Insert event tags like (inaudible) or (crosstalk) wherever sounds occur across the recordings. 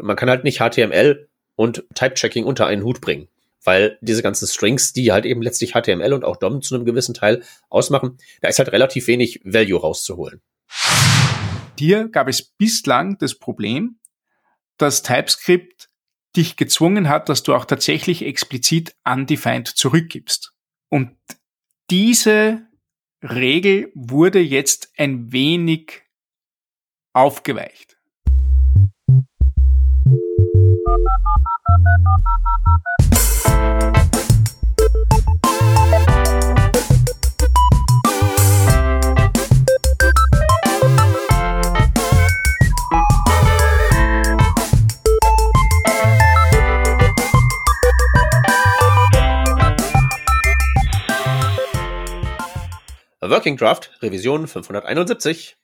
man kann halt nicht HTML und Type-Checking unter einen Hut bringen. Weil diese ganzen Strings, die halt eben letztlich HTML und auch DOM zu einem gewissen Teil ausmachen, da ist halt relativ wenig Value rauszuholen. Dir gab es bislang das Problem, dass TypeScript dich gezwungen hat, dass du auch tatsächlich explizit undefined zurückgibst. Und diese Regel wurde jetzt ein wenig aufgeweicht. Working Draft Revision 571.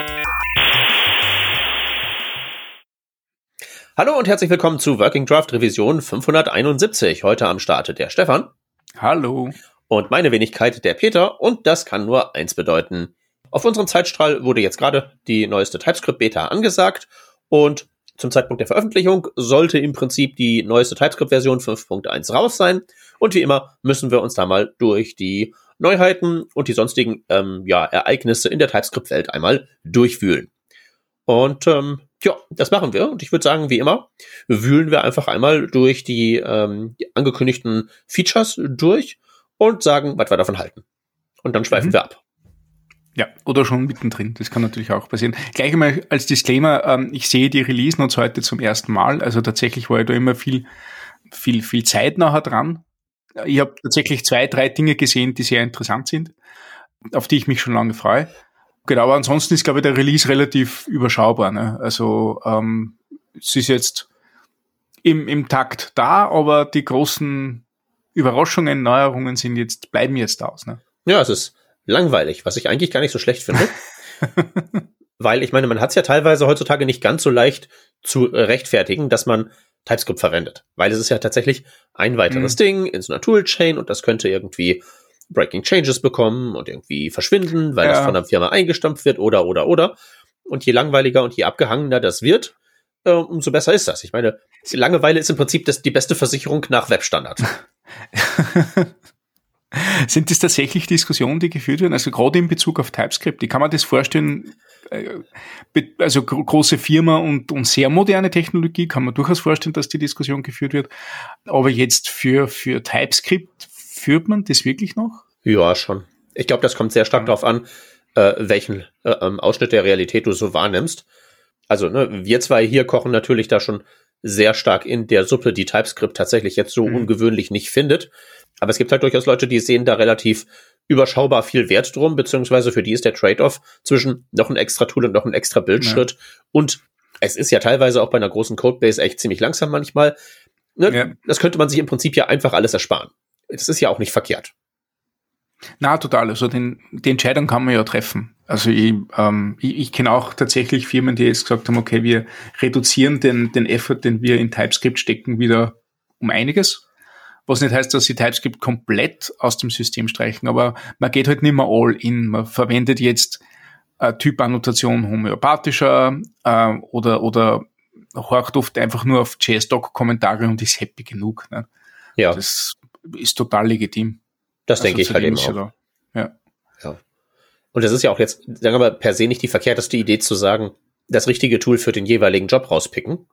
Hallo und herzlich willkommen zu Working Draft Revision 571. Heute am Start der Stefan. Hallo. Und meine Wenigkeit der Peter. Und das kann nur eins bedeuten. Auf unserem Zeitstrahl wurde jetzt gerade die neueste TypeScript Beta angesagt. Und zum Zeitpunkt der Veröffentlichung sollte im Prinzip die neueste TypeScript-Version 5.1 raus sein. Und wie immer müssen wir uns da mal durch die Neuheiten und die sonstigen ähm, ja, Ereignisse in der TypeScript-Welt einmal durchwühlen. Und ähm, ja, das machen wir. Und ich würde sagen, wie immer, wühlen wir einfach einmal durch die, ähm, die angekündigten Features durch und sagen, was wir davon halten. Und dann schweifen mhm. wir ab. Ja, oder schon mittendrin. Das kann natürlich auch passieren. Gleich einmal als Disclaimer, ähm, ich sehe die Release-Notes heute zum ersten Mal. Also tatsächlich war ich da immer viel, viel, viel Zeit nachher dran. Ich habe tatsächlich zwei, drei Dinge gesehen, die sehr interessant sind, auf die ich mich schon lange freue. Genau, aber ansonsten ist, glaube ich, der Release relativ überschaubar. Ne? Also ähm, es ist jetzt im, im Takt da, aber die großen Überraschungen, Neuerungen sind jetzt, bleiben jetzt aus. Ne? Ja, es ist langweilig, was ich eigentlich gar nicht so schlecht finde. (laughs) Weil ich meine, man hat es ja teilweise heutzutage nicht ganz so leicht zu rechtfertigen, dass man TypeScript verwendet. Weil es ist ja tatsächlich ein weiteres mhm. Ding in so einer Toolchain und das könnte irgendwie Breaking Changes bekommen und irgendwie verschwinden, weil ja. das von der Firma eingestampft wird oder, oder, oder. Und je langweiliger und je abgehangener das wird, äh, umso besser ist das. Ich meine, Langeweile ist im Prinzip das, die beste Versicherung nach Webstandard. (laughs) Sind das tatsächlich Diskussionen, die geführt werden? Also gerade in Bezug auf TypeScript, wie kann man das vorstellen? Äh, also große Firma und, und sehr moderne Technologie, kann man durchaus vorstellen, dass die Diskussion geführt wird. Aber jetzt für, für TypeScript Führt man das wirklich noch? Ja, schon. Ich glaube, das kommt sehr stark darauf an, äh, welchen äh, ähm, Ausschnitt der Realität du so wahrnimmst. Also, ne, wir zwei hier kochen natürlich da schon sehr stark in der Suppe, die TypeScript tatsächlich jetzt so mhm. ungewöhnlich nicht findet. Aber es gibt halt durchaus Leute, die sehen da relativ überschaubar viel Wert drum, beziehungsweise für die ist der Trade-off zwischen noch ein extra Tool und noch ein extra Bildschritt. Ja. Und es ist ja teilweise auch bei einer großen Codebase echt ziemlich langsam manchmal. Ne? Ja. Das könnte man sich im Prinzip ja einfach alles ersparen das ist ja auch nicht verkehrt. Na, total. Also den, die Entscheidung kann man ja treffen. Also ich, ähm, ich, ich kenne auch tatsächlich Firmen, die jetzt gesagt haben, okay, wir reduzieren den, den Effort, den wir in TypeScript stecken, wieder um einiges. Was nicht heißt, dass sie TypeScript komplett aus dem System streichen, aber man geht halt nicht mehr all in. Man verwendet jetzt äh, Typannotation homöopathischer äh, oder, oder horcht oft einfach nur auf JS-Doc-Kommentare und ist happy genug. Ne? Ja. Das ist total legitim. Das also denke ich halt eben auch. Ja. ja. Und das ist ja auch jetzt, sagen wir mal, per se nicht die verkehrteste Idee zu sagen, das richtige Tool für den jeweiligen Job rauspicken.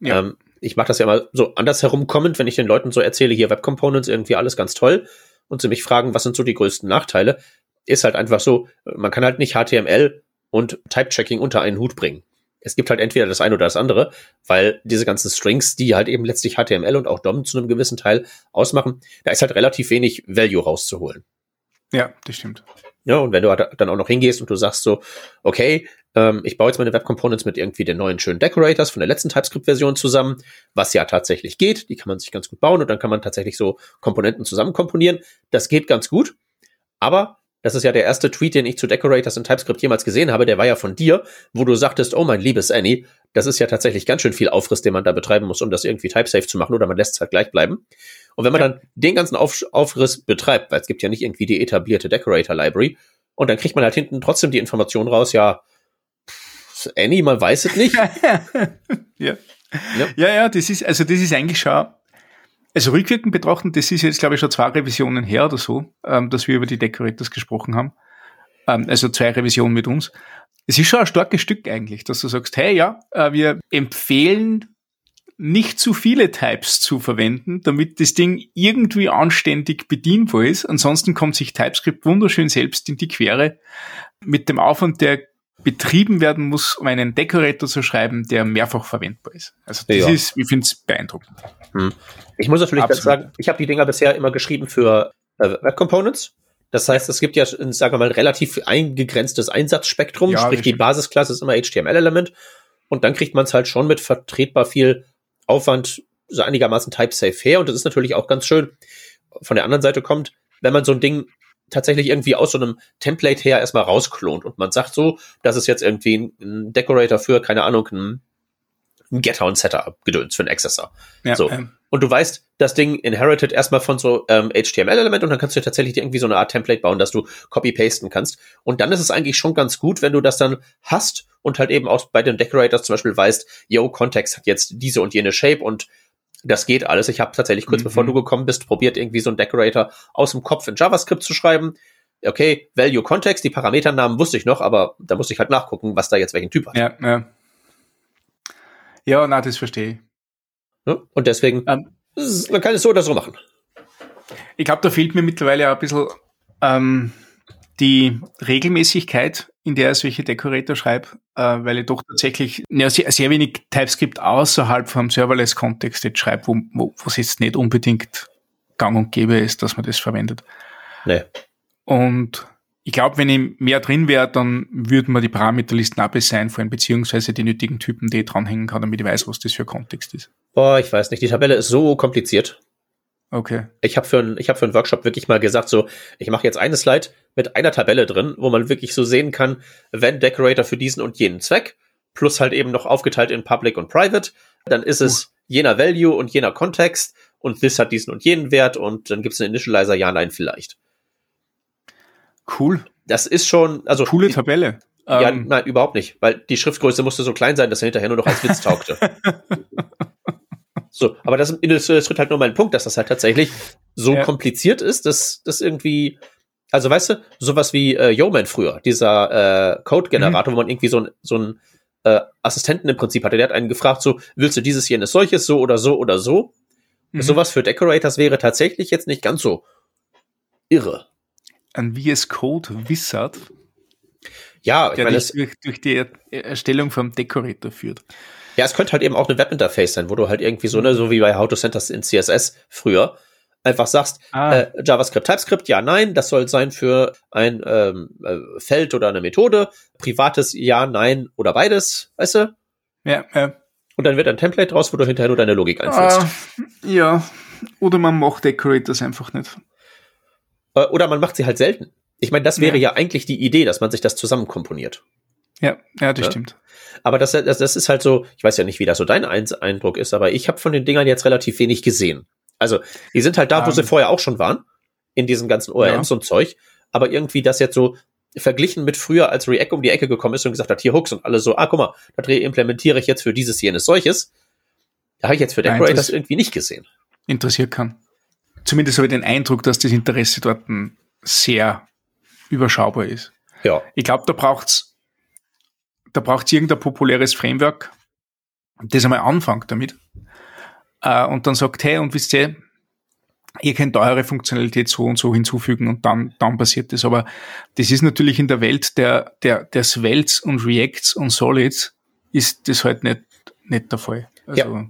Ja. Ähm, ich mache das ja immer so andersherum kommend, wenn ich den Leuten so erzähle, hier Web Components, irgendwie alles ganz toll, und sie mich fragen, was sind so die größten Nachteile, ist halt einfach so, man kann halt nicht HTML und Type-Checking unter einen Hut bringen es gibt halt entweder das eine oder das andere, weil diese ganzen Strings, die halt eben letztlich HTML und auch DOM zu einem gewissen Teil ausmachen, da ist halt relativ wenig Value rauszuholen. Ja, das stimmt. Ja, und wenn du dann auch noch hingehst und du sagst so, okay, ähm, ich baue jetzt meine Web Components mit irgendwie den neuen schönen Decorators von der letzten TypeScript-Version zusammen, was ja tatsächlich geht, die kann man sich ganz gut bauen und dann kann man tatsächlich so Komponenten zusammen komponieren. Das geht ganz gut, aber das ist ja der erste Tweet, den ich zu Decorators in TypeScript jemals gesehen habe. Der war ja von dir, wo du sagtest, oh mein liebes Annie, das ist ja tatsächlich ganz schön viel Aufriss, den man da betreiben muss, um das irgendwie typesafe zu machen oder man lässt es halt gleich bleiben. Und wenn man ja. dann den ganzen Auf Aufriss betreibt, weil es gibt ja nicht irgendwie die etablierte Decorator Library, und dann kriegt man halt hinten trotzdem die Information raus, ja, Annie, man weiß es nicht. (laughs) ja. ja. Ja, ja, das ist, also das ist eigentlich schon also rückwirkend betrachten, das ist jetzt, glaube ich, schon zwei Revisionen her oder so, ähm, dass wir über die Decorators gesprochen haben. Ähm, also zwei Revisionen mit uns. Es ist schon ein starkes Stück eigentlich, dass du sagst, hey, ja, äh, wir empfehlen nicht zu viele Types zu verwenden, damit das Ding irgendwie anständig bedienbar ist. Ansonsten kommt sich TypeScript wunderschön selbst in die Quere mit dem Aufwand, der betrieben werden muss, um einen Decorator zu schreiben, der mehrfach verwendbar ist. Also das ja. ist, ich finde es beeindruckend. Hm. Ich muss natürlich sagen, ich habe die Dinger bisher immer geschrieben für äh, Web Components. Das heißt, es gibt ja, sagen wir mal, relativ eingegrenztes Einsatzspektrum. Ja, sprich, die Basisklasse ist immer HTML-Element. Und dann kriegt man es halt schon mit vertretbar viel Aufwand so einigermaßen type-safe her. Und das ist natürlich auch ganz schön. Von der anderen Seite kommt, wenn man so ein Ding tatsächlich irgendwie aus so einem Template her erstmal rausklont und man sagt so, das ist jetzt irgendwie ein Decorator für, keine Ahnung, ein, ein Getter und Setter gedöns für einen Accessor. Ja, so. Ähm. Und du weißt, das Ding inherited erstmal von so ähm, HTML-Element und dann kannst du tatsächlich irgendwie so eine Art Template bauen, dass du copy-pasten kannst. Und dann ist es eigentlich schon ganz gut, wenn du das dann hast und halt eben auch bei den Decorators zum Beispiel weißt, yo, Context hat jetzt diese und jene Shape und das geht alles. Ich habe tatsächlich kurz mhm. bevor du gekommen bist, probiert irgendwie so ein Decorator aus dem Kopf in JavaScript zu schreiben. Okay, Value Context, die Parameternamen wusste ich noch, aber da musste ich halt nachgucken, was da jetzt welchen Typ hat. Ja, ja. Ja, na, das verstehe ich. Und deswegen, ähm, man kann es so oder so machen. Ich glaube, da fehlt mir mittlerweile ein bisschen ähm, die Regelmäßigkeit, in der ich solche Decorator schreibe, äh, weil ich doch tatsächlich ja, sehr, sehr wenig TypeScript außerhalb vom Serverless-Kontext jetzt schreibe, wo, wo, wo es jetzt nicht unbedingt gang und gäbe ist, dass man das verwendet. Nee. Und ich glaube, wenn ich mehr drin wäre, dann würden wir die Parameterlisten auch besser einfallen, beziehungsweise die nötigen Typen, die ich dranhängen kann, damit ich weiß, was das für Kontext ist. Boah, ich weiß nicht. Die Tabelle ist so kompliziert. Okay. Ich habe für, ein, ich hab für einen Workshop wirklich mal gesagt, so, ich mache jetzt eine Slide mit einer Tabelle drin, wo man wirklich so sehen kann, wenn Decorator für diesen und jenen Zweck, plus halt eben noch aufgeteilt in Public und Private, dann ist es jener Value und jener Kontext und this hat diesen und jenen Wert und dann gibt es einen Initializer, ja, nein, vielleicht. Cool. Das ist schon, also. Coole Tabelle. Ja, ähm, nein, überhaupt nicht, weil die Schriftgröße musste so klein sein, dass er hinterher nur noch als Witz taugte. (laughs) So, aber das illustriert halt nur meinen Punkt, dass das halt tatsächlich so ja. kompliziert ist, dass das irgendwie, also weißt du, sowas wie äh, Yeoman früher, dieser äh, Code-Generator, mhm. wo man irgendwie so ein, so ein äh, Assistenten im Prinzip hatte, der hat einen gefragt, so, willst du dieses, jenes, solches, so oder so oder so? Mhm. Sowas für Decorators wäre tatsächlich jetzt nicht ganz so irre. Ein VS Code Wizard. Ja, ich der meine, durch, durch die Erstellung vom Decorator führt. Ja, es könnte halt eben auch ein Webinterface sein, wo du halt irgendwie so, ne, so wie bei How to Centers in CSS früher, einfach sagst, ah. äh, JavaScript, TypeScript, ja, nein, das soll sein für ein ähm, äh, Feld oder eine Methode, privates, ja, nein oder beides, weißt du? Ja, ja. Und dann wird ein Template draus, wo du hinterher nur deine Logik einführst. Uh, ja, oder man macht Decorators einfach nicht. Äh, oder man macht sie halt selten. Ich meine, das wäre ja. ja eigentlich die Idee, dass man sich das zusammen komponiert. Ja, ja, das ja? stimmt. Aber das, das, das ist halt so, ich weiß ja nicht, wie das so dein Eindruck ist, aber ich habe von den Dingern jetzt relativ wenig gesehen. Also, die sind halt da, wo um, sie ähm. vorher auch schon waren, in diesen ganzen ORMs ja. und Zeug. Aber irgendwie das jetzt so verglichen mit früher, als React um die Ecke gekommen ist und gesagt hat, hier Hooks und alle so, ah, guck mal, da implementiere ich jetzt für dieses, jenes, solches. Da habe ich jetzt für Decorators irgendwie nicht gesehen. Interessiert kann. Zumindest habe ich den Eindruck, dass das Interesse dort sehr überschaubar ist. Ja. Ich glaube, da braucht's da braucht es irgendein populäres Framework, das einmal anfängt damit äh, und dann sagt, hey, und wisst ihr, ihr könnt eure Funktionalität so und so hinzufügen und dann, dann passiert das. Aber das ist natürlich in der Welt der, der, der Svelts und Reacts und Solids ist das halt nicht, nicht der Fall. Also, ja.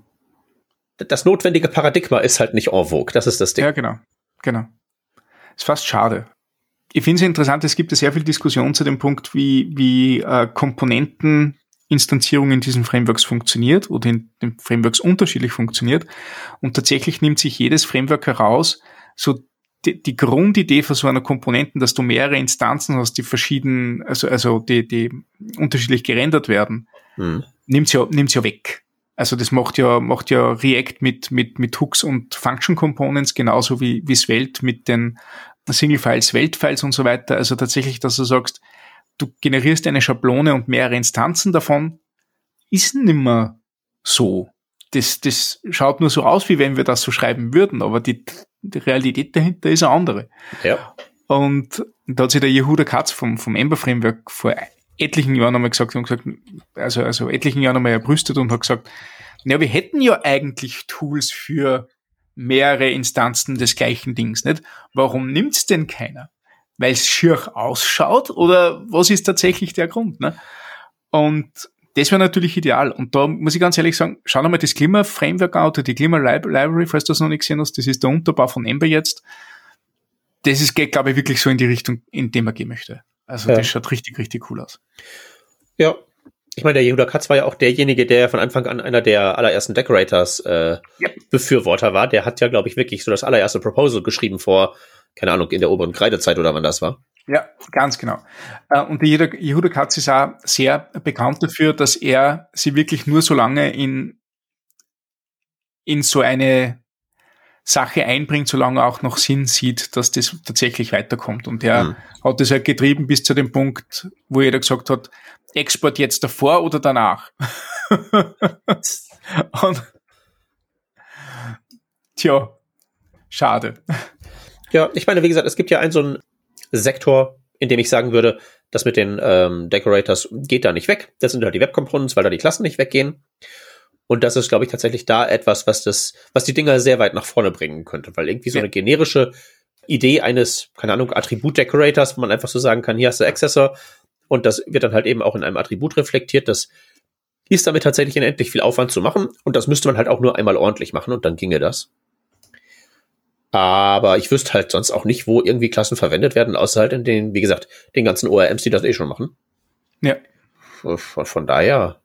Das notwendige Paradigma ist halt nicht en vogue. Das ist das Ding. Ja, genau. Genau. Ist fast schade. ich finde es interessant, es gibt ja sehr viel Diskussion zu dem Punkt, wie, wie äh, Komponenteninstanzierung in diesen Frameworks funktioniert oder in den Frameworks unterschiedlich funktioniert. Und tatsächlich nimmt sich jedes Framework heraus, so die, die Grundidee von so einer Komponenten, dass du mehrere Instanzen hast, die verschieden, also, also die, die unterschiedlich gerendert werden, hm. nimmt's ja, nimmt's ja weg. Also das macht ja, macht ja React mit, mit, mit Hooks und Function Components genauso wie, wie Svelte mit den Single Files, Weltfiles und so weiter. Also tatsächlich, dass du sagst, du generierst eine Schablone und mehrere Instanzen davon, ist nimmer so. Das, das schaut nur so aus, wie wenn wir das so schreiben würden, aber die, die Realität dahinter ist eine andere. Ja. Und da hat sich der Yehuda Katz vom, vom Ember Framework vor etlichen Jahren einmal gesagt, und gesagt, also, also etlichen Jahren einmal erbrüstet und hat gesagt, ja, wir hätten ja eigentlich Tools für mehrere Instanzen des gleichen Dings, nicht? Warum nimmt's denn keiner? Weil es schier ausschaut oder was ist tatsächlich der Grund, ne? Und das wäre natürlich ideal. Und da muss ich ganz ehrlich sagen, schau mal das Klima-Framework an oder die Klima-Library, falls du das noch nicht gesehen hast. Das ist der Unterbau von Ember jetzt. Das ist, geht, glaube ich, wirklich so in die Richtung, in die man gehen möchte. Also ja. das schaut richtig, richtig cool aus. Ja. Ich meine, der Yehuda Katz war ja auch derjenige, der von Anfang an einer der allerersten Decorators äh, ja. Befürworter war. Der hat ja, glaube ich, wirklich so das allererste Proposal geschrieben vor, keine Ahnung, in der oberen Kreidezeit oder wann das war. Ja, ganz genau. Äh, und der Yehuda Katz ist auch sehr bekannt dafür, dass er sie wirklich nur so lange in, in so eine Sache einbringt, solange er auch noch Sinn sieht, dass das tatsächlich weiterkommt. Und er mhm. hat das halt getrieben bis zu dem Punkt, wo jeder gesagt hat, Export jetzt davor oder danach. (laughs) Und, tja, schade. Ja, ich meine, wie gesagt, es gibt ja einen so einen Sektor, in dem ich sagen würde, das mit den ähm, Decorators geht da nicht weg. Das sind halt die Web Components, weil da die Klassen nicht weggehen. Und das ist, glaube ich, tatsächlich da etwas, was das, was die Dinger sehr weit nach vorne bringen könnte, weil irgendwie so eine generische Idee eines, keine Ahnung, Attribut-Decorators, wo man einfach so sagen kann, hier hast du Accessor und das wird dann halt eben auch in einem Attribut reflektiert, das ist damit tatsächlich unendlich viel Aufwand zu machen und das müsste man halt auch nur einmal ordentlich machen und dann ginge das. Aber ich wüsste halt sonst auch nicht, wo irgendwie Klassen verwendet werden, außer halt in den, wie gesagt, den ganzen ORMs, die das eh schon machen. Ja. Von, von daher,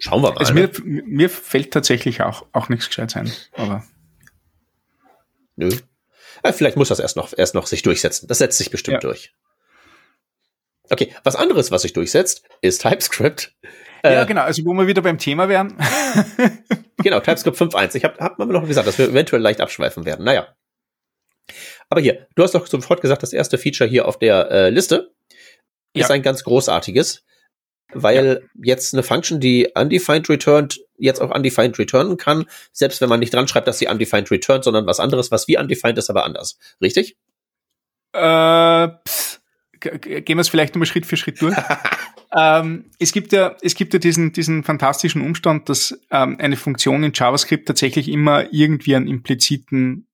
Schauen wir mal. Also mir, ne? mir fällt tatsächlich auch, auch nichts gescheit sein, aber. Nö. Ja, vielleicht muss das erst noch, erst noch sich durchsetzen. Das setzt sich bestimmt ja. durch. Okay, was anderes, was sich durchsetzt, ist TypeScript. Ja, äh, genau, also wo wir wieder beim Thema wären. (laughs) genau, TypeScript 5.1. Ich habe hab mal noch gesagt, dass wir eventuell leicht abschweifen werden. Naja. Aber hier, du hast doch sofort gesagt, das erste Feature hier auf der äh, Liste ist ja. ein ganz großartiges weil ja. jetzt eine Function, die undefined returned, jetzt auch undefined returnen kann, selbst wenn man nicht dran schreibt, dass sie undefined returned, sondern was anderes, was wie undefined ist, aber anders. Richtig? Äh, pff, gehen wir es vielleicht nochmal Schritt für Schritt durch. (laughs) ähm, es gibt ja, es gibt ja diesen, diesen fantastischen Umstand, dass ähm, eine Funktion in JavaScript tatsächlich immer irgendwie einen impliziten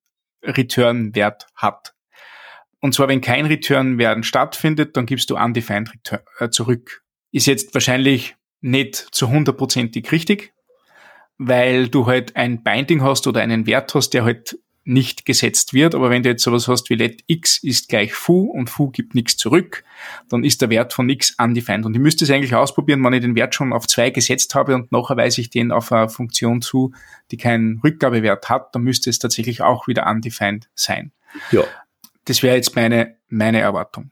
Return-Wert hat. Und zwar, wenn kein Return-Wert stattfindet, dann gibst du undefined return, äh, zurück ist jetzt wahrscheinlich nicht zu hundertprozentig richtig, weil du halt ein Binding hast oder einen Wert hast, der halt nicht gesetzt wird. Aber wenn du jetzt sowas hast wie let x ist gleich foo und foo gibt nichts zurück, dann ist der Wert von x undefined. Und ich müsste es eigentlich ausprobieren, wenn ich den Wert schon auf zwei gesetzt habe und nachher weise ich den auf eine Funktion zu, die keinen Rückgabewert hat, dann müsste es tatsächlich auch wieder undefined sein. Ja. Das wäre jetzt meine, meine Erwartung.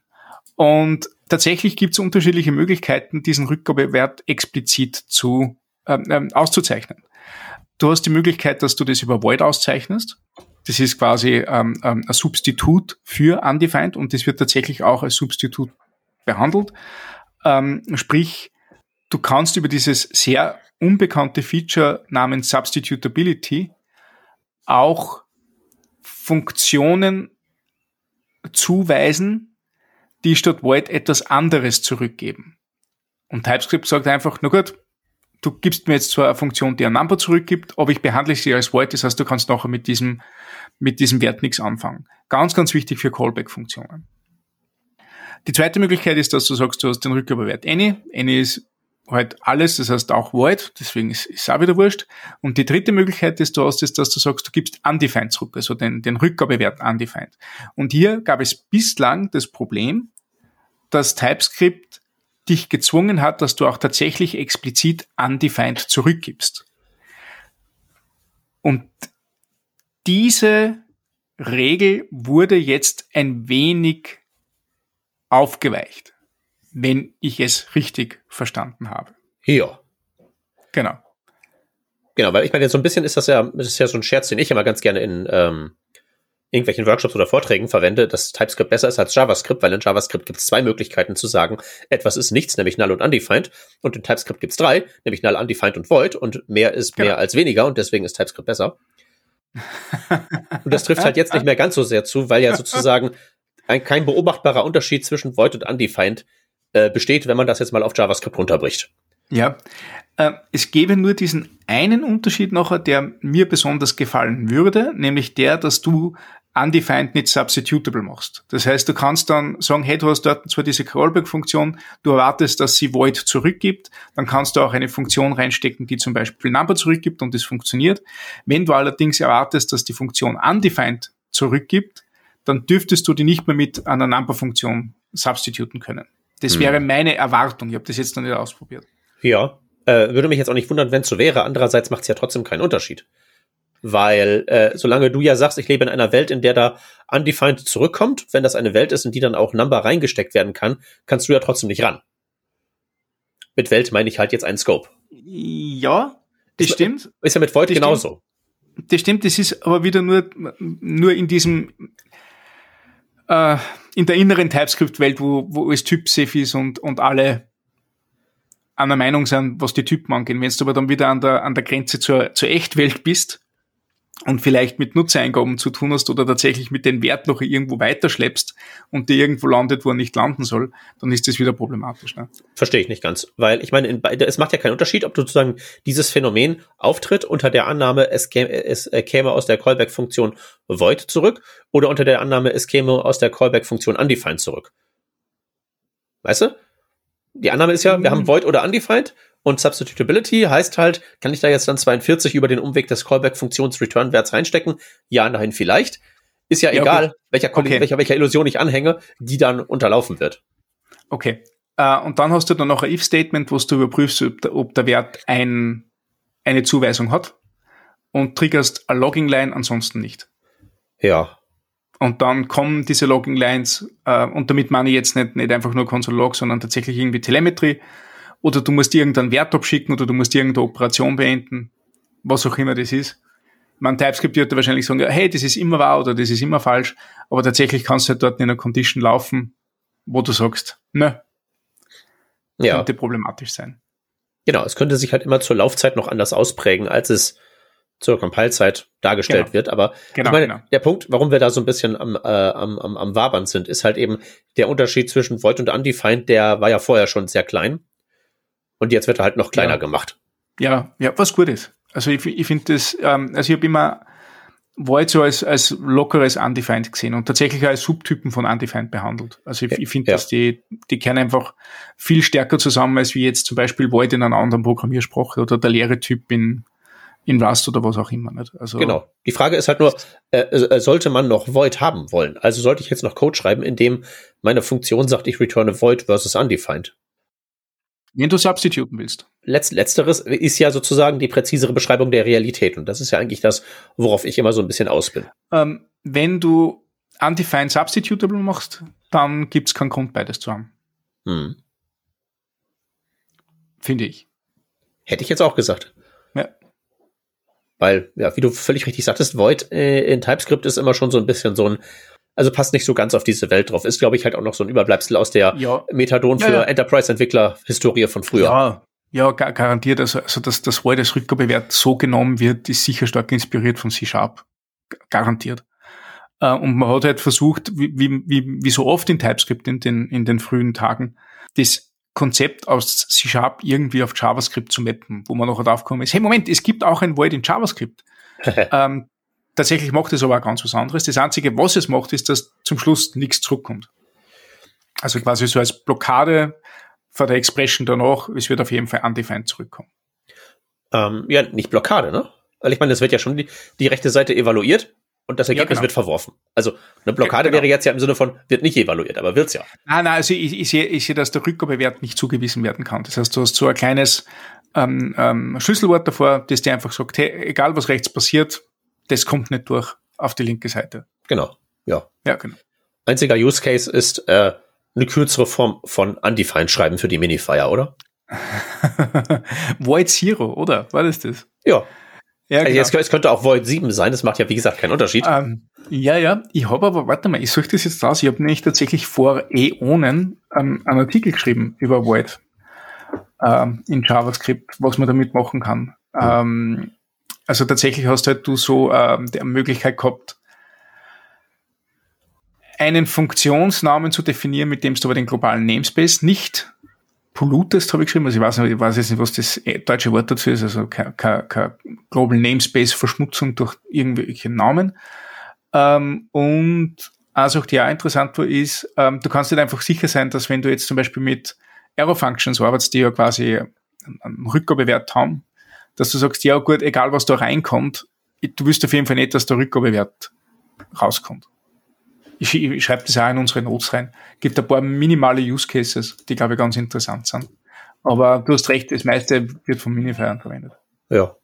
Und tatsächlich gibt es unterschiedliche Möglichkeiten, diesen Rückgabewert explizit zu, ähm, ähm, auszuzeichnen. Du hast die Möglichkeit, dass du das über Void auszeichnest. Das ist quasi ähm, ähm, ein Substitut für undefined und das wird tatsächlich auch als Substitut behandelt. Ähm, sprich, du kannst über dieses sehr unbekannte Feature namens Substitutability auch Funktionen zuweisen, die statt Void etwas anderes zurückgeben. Und TypeScript sagt einfach, na gut, du gibst mir jetzt zwar eine Funktion, die ein Number zurückgibt, aber ich behandle sie als Void, das heißt, du kannst nachher mit diesem, mit diesem Wert nichts anfangen. Ganz, ganz wichtig für Callback-Funktionen. Die zweite Möglichkeit ist, dass du sagst, du hast den Rückgabewert any. Any ist halt alles, das heißt auch Void, deswegen ist es auch wieder wurscht. Und die dritte Möglichkeit, die du hast, ist, dass du sagst, du gibst undefined zurück, also den, den Rückgabewert undefined. Und hier gab es bislang das Problem, dass TypeScript dich gezwungen hat, dass du auch tatsächlich explizit undefined zurückgibst. Und diese Regel wurde jetzt ein wenig aufgeweicht, wenn ich es richtig verstanden habe. Ja. Genau. Genau, weil ich meine, so ein bisschen ist das ja, das ist ja so ein Scherz, den ich immer ganz gerne in ähm, irgendwelchen Workshops oder Vorträgen verwende, dass TypeScript besser ist als JavaScript, weil in JavaScript gibt es zwei Möglichkeiten zu sagen, etwas ist nichts, nämlich null und undefined, und in TypeScript gibt es drei, nämlich null, undefined und void, und mehr ist genau. mehr als weniger, und deswegen ist TypeScript besser. und das trifft halt jetzt nicht mehr ganz so sehr zu, weil ja sozusagen ein, kein beobachtbarer Unterschied zwischen void und undefined äh, besteht, wenn man das jetzt mal auf JavaScript runterbricht. Ja, äh, es gäbe nur diesen einen Unterschied noch, der mir besonders gefallen würde, nämlich der, dass du undefined nicht substitutable machst. Das heißt, du kannst dann sagen, hey, du hast dort zwar diese Callback-Funktion, du erwartest, dass sie void zurückgibt, dann kannst du auch eine Funktion reinstecken, die zum Beispiel Number zurückgibt und es funktioniert. Wenn du allerdings erwartest, dass die Funktion undefined zurückgibt, dann dürftest du die nicht mehr mit einer Number-Funktion substituten können. Das hm. wäre meine Erwartung. Ich habe das jetzt noch nicht ausprobiert. Ja, äh, würde mich jetzt auch nicht wundern, wenn es so wäre. Andererseits macht es ja trotzdem keinen Unterschied. Weil äh, solange du ja sagst, ich lebe in einer Welt, in der da undefined zurückkommt, wenn das eine Welt ist, in die dann auch Number reingesteckt werden kann, kannst du ja trotzdem nicht ran. Mit Welt meine ich halt jetzt einen Scope. Ja, das ist, stimmt. Ist ja mit Void das genauso. Stimmt. Das stimmt, das ist aber wieder nur, nur in diesem äh, in der inneren TypeScript-Welt, wo, wo es typsafe ist und, und alle einer Meinung sind, was die Typen angehen. Wenn du aber dann wieder an der, an der Grenze zur, zur Echtwelt bist und vielleicht mit Nutzereingaben zu tun hast oder tatsächlich mit den Wert noch irgendwo weiterschleppst und der irgendwo landet, wo er nicht landen soll, dann ist das wieder problematisch. Ne? Verstehe ich nicht ganz, weil ich meine, in, es macht ja keinen Unterschied, ob du sozusagen dieses Phänomen auftritt unter der Annahme, es käme, es käme aus der Callback-Funktion void zurück oder unter der Annahme, es käme aus der Callback-Funktion undefined zurück. Weißt du? Die Annahme ist ja, wir haben mhm. Void oder Undefined und Substitutability heißt halt, kann ich da jetzt dann 42 über den Umweg des Callback-Funktions-Return-Werts reinstecken? Ja, nein, vielleicht. Ist ja, ja egal, okay. welcher, okay. welcher, welcher Illusion ich anhänge, die dann unterlaufen wird. Okay. Uh, und dann hast du dann noch ein If-Statement, wo du überprüfst, ob der, ob der Wert ein, eine Zuweisung hat und triggerst eine Logging-Line, ansonsten nicht. Ja. Und dann kommen diese Logging-Lines, äh, und damit meine ich jetzt nicht, nicht einfach nur Console-Log, sondern tatsächlich irgendwie Telemetry. Oder du musst irgendeinen Wert abschicken oder du musst irgendeine Operation beenden, was auch immer das ist. Man TypeScript wird wahrscheinlich sagen, hey, das ist immer wahr oder das ist immer falsch, aber tatsächlich kannst du halt dort in einer Condition laufen, wo du sagst, ne, ja. könnte problematisch sein. Genau, es könnte sich halt immer zur Laufzeit noch anders ausprägen, als es zur Compile-Zeit dargestellt genau. wird. Aber genau, ich meine, genau. der Punkt, warum wir da so ein bisschen am, äh, am, am, am Wabern sind, ist halt eben der Unterschied zwischen Void und Undefined, der war ja vorher schon sehr klein. Und jetzt wird er halt noch kleiner ja. gemacht. Ja, ja, was gut ist. Also ich, ich finde das, ähm, also ich habe immer Void so als, als lockeres Undefined gesehen und tatsächlich als Subtypen von Undefined behandelt. Also ich, ich finde, ja. dass die, die kehren einfach viel stärker zusammen, als wie jetzt zum Beispiel Void in einer anderen Programmiersprache oder der leere Typ in, in Rust oder was auch immer. Nicht? Also genau. Die Frage ist halt nur, äh, äh, sollte man noch Void haben wollen? Also sollte ich jetzt noch Code schreiben, in dem meine Funktion sagt, ich returne Void versus undefined? Wenn du substituten willst. Letzt, letzteres ist ja sozusagen die präzisere Beschreibung der Realität. Und das ist ja eigentlich das, worauf ich immer so ein bisschen aus bin. Ähm, wenn du undefined substitutable machst, dann gibt es keinen Grund, beides zu haben. Hm. Finde ich. Hätte ich jetzt auch gesagt. Weil, ja, wie du völlig richtig sagtest, Void äh, in TypeScript ist immer schon so ein bisschen so ein, also passt nicht so ganz auf diese Welt drauf. Ist, glaube ich, halt auch noch so ein Überbleibsel aus der ja. Methadon für ja, ja. Enterprise-Entwickler-Historie von früher. Ja, ja, garantiert. Also, also dass das Void als Rückgabewert so genommen wird, ist sicher stark inspiriert von C-Sharp. Garantiert. Äh, und man hat halt versucht, wie, wie, wie so oft in TypeScript in den, in den frühen Tagen, das Konzept aus C-Sharp irgendwie auf JavaScript zu mappen, wo man noch drauf gekommen ist, hey Moment, es gibt auch ein Void in JavaScript. (laughs) ähm, tatsächlich macht es aber auch ganz was anderes. Das Einzige, was es macht, ist, dass zum Schluss nichts zurückkommt. Also quasi so als Blockade von der Expression danach, es wird auf jeden Fall undefined zurückkommen. Ähm, ja, nicht Blockade, ne? Weil ich meine, es wird ja schon die, die rechte Seite evaluiert und das Ergebnis ja, genau. wird verworfen. Also eine Blockade ja, genau. wäre jetzt ja im Sinne von, wird nicht evaluiert, aber wird's ja. Nein, nein, also ich, ich sehe, ich sehe, dass der Rückgabewert nicht zugewiesen werden kann. Das heißt, du hast so ein kleines ähm, ähm, Schlüsselwort davor, das dir einfach sagt, hey, egal was rechts passiert, das kommt nicht durch auf die linke Seite. Genau, ja. Ja, genau. Einziger Use Case ist äh, eine kürzere Form von Undefined schreiben für die Minifier, oder? (laughs) Void Zero, oder? War das das? Ja. Ja, also genau. jetzt, es könnte auch Void 7 sein, das macht ja, wie gesagt, keinen Unterschied. Ähm, ja, ja, ich habe aber, warte mal, ich suche das jetzt aus. Ich habe nämlich tatsächlich vor Äonen ähm, einen Artikel geschrieben über Void ähm, in JavaScript, was man damit machen kann. Mhm. Also tatsächlich hast halt du so ähm, die Möglichkeit gehabt, einen Funktionsnamen zu definieren, mit dem du aber den globalen Namespace nicht pollutest, habe ich geschrieben. Also ich weiß, nicht, ich weiß jetzt nicht, was das deutsche Wort dazu ist, also kein, kein, kein Global Namespace Verschmutzung durch irgendwelche Namen. Ähm, und also auch die auch interessant war, ist, ähm, du kannst nicht einfach sicher sein, dass wenn du jetzt zum Beispiel mit Error Functions arbeitest, die ja quasi einen Rückgabewert haben, dass du sagst, ja gut, egal was da reinkommt, du wirst auf jeden Fall nicht, dass der Rückgabewert rauskommt ich, ich schreibe das auch in unsere Notes rein, gibt ein paar minimale Use Cases, die, glaube ich, ganz interessant sind. Aber du hast recht, das meiste wird von Minifyern verwendet. Ja.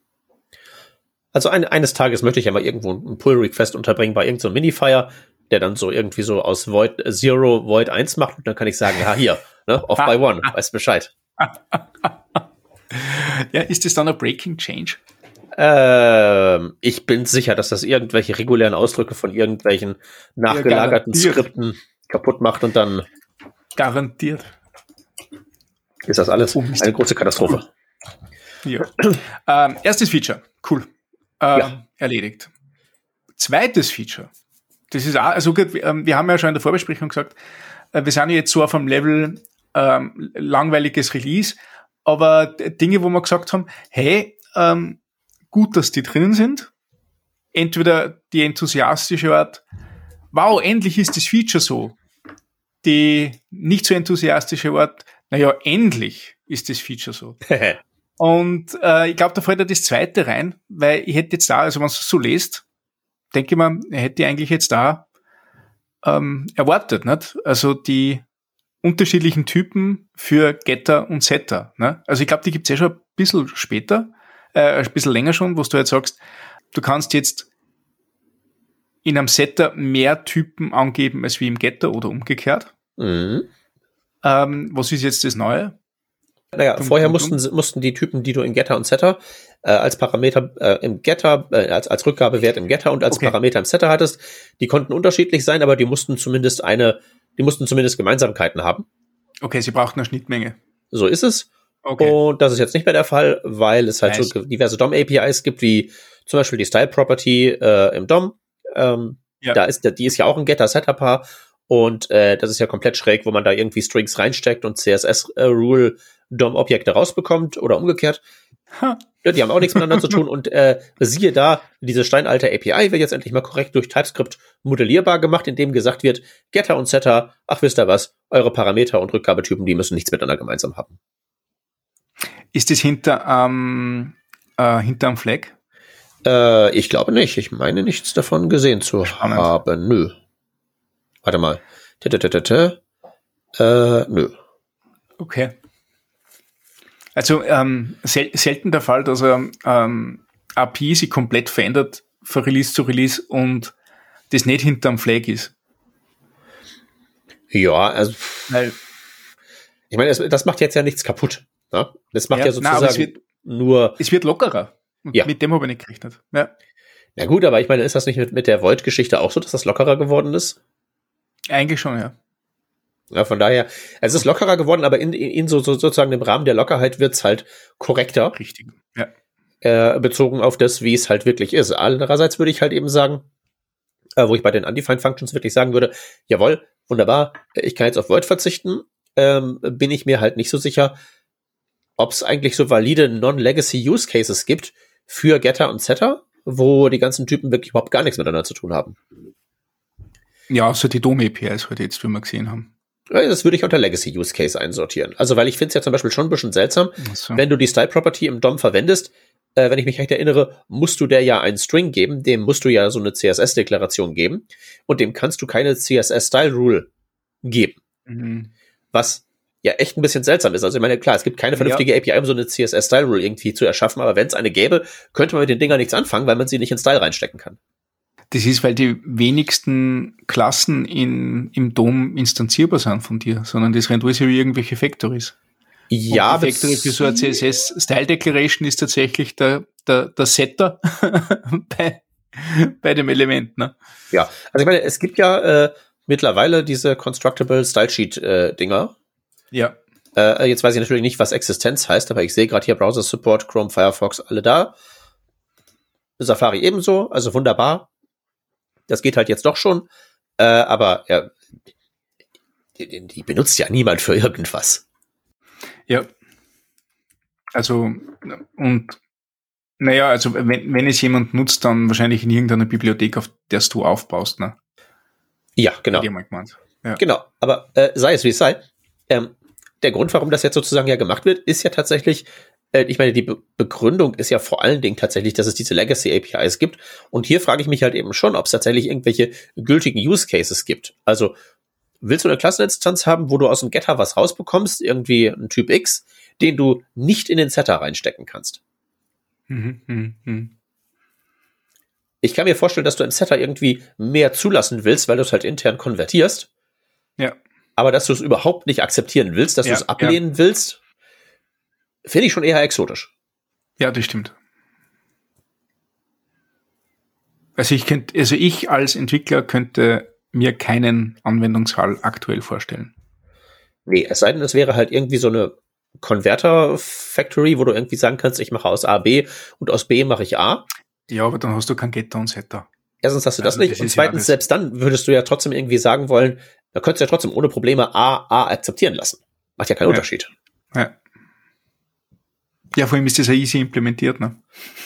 Also ein, eines Tages möchte ich ja mal irgendwo einen Pull-Request unterbringen bei irgendeinem so Minifier, der dann so irgendwie so aus Void Zero Void 1 macht und dann kann ich sagen, ja, hier, ne, off by (laughs) one, weißt Bescheid. (laughs) ja, ist das dann ein Breaking Change? Ähm, ich bin sicher, dass das irgendwelche regulären Ausdrücke von irgendwelchen nachgelagerten ja, Skripten kaputt macht und dann. Garantiert. Ist das alles eine große Katastrophe. Ja. ähm, erstes Feature. Cool. Ähm, ja. Erledigt. Zweites Feature. Das ist auch, also gut, wir, ähm, haben ja schon in der Vorbesprechung gesagt, äh, wir sind jetzt so auf einem Level ähm, langweiliges Release, aber Dinge, wo wir gesagt haben, hey, ähm, gut, dass die drinnen sind. Entweder die enthusiastische Art, wow, endlich ist das Feature so. Die nicht so enthusiastische Art, naja, endlich ist das Feature so. (laughs) Und äh, ich glaube, da fällt ja das zweite rein, weil ich hätte jetzt da, also wenn man es so lest, denke ich mal, er hätte eigentlich jetzt da ähm, erwartet, nicht? Also die unterschiedlichen Typen für Getter und Setter. Ne? Also ich glaube, die gibt's ja schon ein bisschen später äh, ein bisschen länger schon, wo du jetzt sagst, du kannst jetzt in einem Setter mehr Typen angeben als wie im Getter oder umgekehrt. Mhm. Ähm, was ist jetzt das Neue? Naja, dum, vorher dum, dum. mussten, mussten die Typen, die du in Getter und Setter äh, als Parameter äh, im Getter, äh, als, als Rückgabewert im Getter und als okay. Parameter im Setter hattest, die konnten unterschiedlich sein, aber die mussten zumindest eine, die mussten zumindest Gemeinsamkeiten haben. Okay, sie brauchten eine Schnittmenge. So ist es. Okay. Und das ist jetzt nicht mehr der Fall, weil es halt nice. so diverse DOM-APIs gibt, wie zum Beispiel die Style Property äh, im DOM. Ähm, ja. Da ist, die ist ja auch ein Getter-Setup-Paar und äh, das ist ja komplett schräg, wo man da irgendwie Strings reinsteckt und CSS-Rule DOM-Objekte rausbekommt oder umgekehrt. Huh. Ja, die haben auch nichts miteinander zu tun (laughs) und äh, siehe da, diese steinalte API wird jetzt endlich mal korrekt durch TypeScript modellierbar gemacht, indem gesagt wird, Getter und Setter, ach wisst ihr was, eure Parameter und Rückgabetypen, die müssen nichts miteinander gemeinsam haben. Ist das hinter, ähm, äh, Flag? Äh, ich glaube nicht. Ich meine nichts davon gesehen zu Spannend. haben. Nö. Warte mal. Äh, nö. Okay. Also ähm, sel selten der Fall, dass er ähm, API sich komplett verändert von Release zu Release und das nicht hinterm Flag ist. Ja, also Weil, ich meine, das, das macht jetzt ja nichts kaputt. Ja? Das macht ja, ja sozusagen na, es wird, nur. Es wird lockerer. Und ja. Mit dem habe ich nicht gerechnet. Ja. Ja gut, aber ich meine, ist das nicht mit, mit der Void-Geschichte auch so, dass das lockerer geworden ist? Eigentlich schon, ja. Ja, von daher, es ist lockerer geworden, aber in, in so, so sozusagen im Rahmen der Lockerheit wird's halt korrekter. Richtig, ja. Äh, bezogen auf das, wie es halt wirklich ist. Andererseits würde ich halt eben sagen, äh, wo ich bei den Undefined Functions wirklich sagen würde, jawohl, wunderbar, ich kann jetzt auf Void verzichten, ähm, bin ich mir halt nicht so sicher, ob es eigentlich so valide Non-Legacy Use Cases gibt für Getter und Setter, wo die ganzen Typen wirklich überhaupt gar nichts miteinander zu tun haben. Ja, außer die DOM-APIs heute jetzt, wie wir gesehen haben. Das würde ich unter Legacy Use Case einsortieren. Also, weil ich finde es ja zum Beispiel schon ein bisschen seltsam, so. wenn du die Style Property im DOM verwendest, äh, wenn ich mich recht erinnere, musst du der ja einen String geben, dem musst du ja so eine CSS-Deklaration geben und dem kannst du keine CSS-Style-Rule geben. Mhm. Was ja echt ein bisschen seltsam ist. Also ich meine, klar, es gibt keine vernünftige ja. API, um so eine CSS-Style-Rule irgendwie zu erschaffen, aber wenn es eine gäbe, könnte man mit den Dingern nichts anfangen, weil man sie nicht in Style reinstecken kann. Das ist, weil die wenigsten Klassen in, im DOM instanzierbar sind von dir, sondern das rennt alles über irgendwelche Factories. Ja, aber Factory für so eine CSS Style Declaration ist tatsächlich der, der, der Setter (laughs) bei, bei dem Element. Ne? Ja, also ich meine, es gibt ja äh, mittlerweile diese Constructible Style Sheet äh, Dinger. Ja. Äh, jetzt weiß ich natürlich nicht, was Existenz heißt, aber ich sehe gerade hier Browser Support, Chrome, Firefox, alle da. Safari ebenso, also wunderbar. Das geht halt jetzt doch schon. Äh, aber ja, die, die benutzt ja niemand für irgendwas. Ja. Also, und naja, also wenn, wenn es jemand nutzt, dann wahrscheinlich in irgendeiner Bibliothek, auf der du aufbaust, ne? Ja, genau. Ja. Genau, aber äh, sei es wie es sei. Ähm, der Grund, warum das jetzt sozusagen ja gemacht wird, ist ja tatsächlich, äh, ich meine, die Be Begründung ist ja vor allen Dingen tatsächlich, dass es diese Legacy APIs gibt. Und hier frage ich mich halt eben schon, ob es tatsächlich irgendwelche gültigen Use Cases gibt. Also willst du eine Klasseninstanz haben, wo du aus dem Getter was rausbekommst, irgendwie ein Typ X, den du nicht in den Setter reinstecken kannst? Mhm, mh, mh. Ich kann mir vorstellen, dass du im Setter irgendwie mehr zulassen willst, weil du es halt intern konvertierst. Ja. Aber dass du es überhaupt nicht akzeptieren willst, dass ja, du es ablehnen ja. willst, finde ich schon eher exotisch. Ja, das stimmt. Also ich könnte, also ich als Entwickler könnte mir keinen Anwendungsfall aktuell vorstellen. Nee, es sei denn, es wäre halt irgendwie so eine Converter Factory, wo du irgendwie sagen kannst, ich mache aus A B und aus B mache ich A. Ja, aber dann hast du kein Getter und Setter. Erstens hast du das also, nicht das und zweitens, ja selbst dann würdest du ja trotzdem irgendwie sagen wollen, da könntest du ja trotzdem ohne Probleme A, A akzeptieren lassen. Macht ja keinen ja. Unterschied. Ja. Ja, vor allem ist das ja easy implementiert, ne?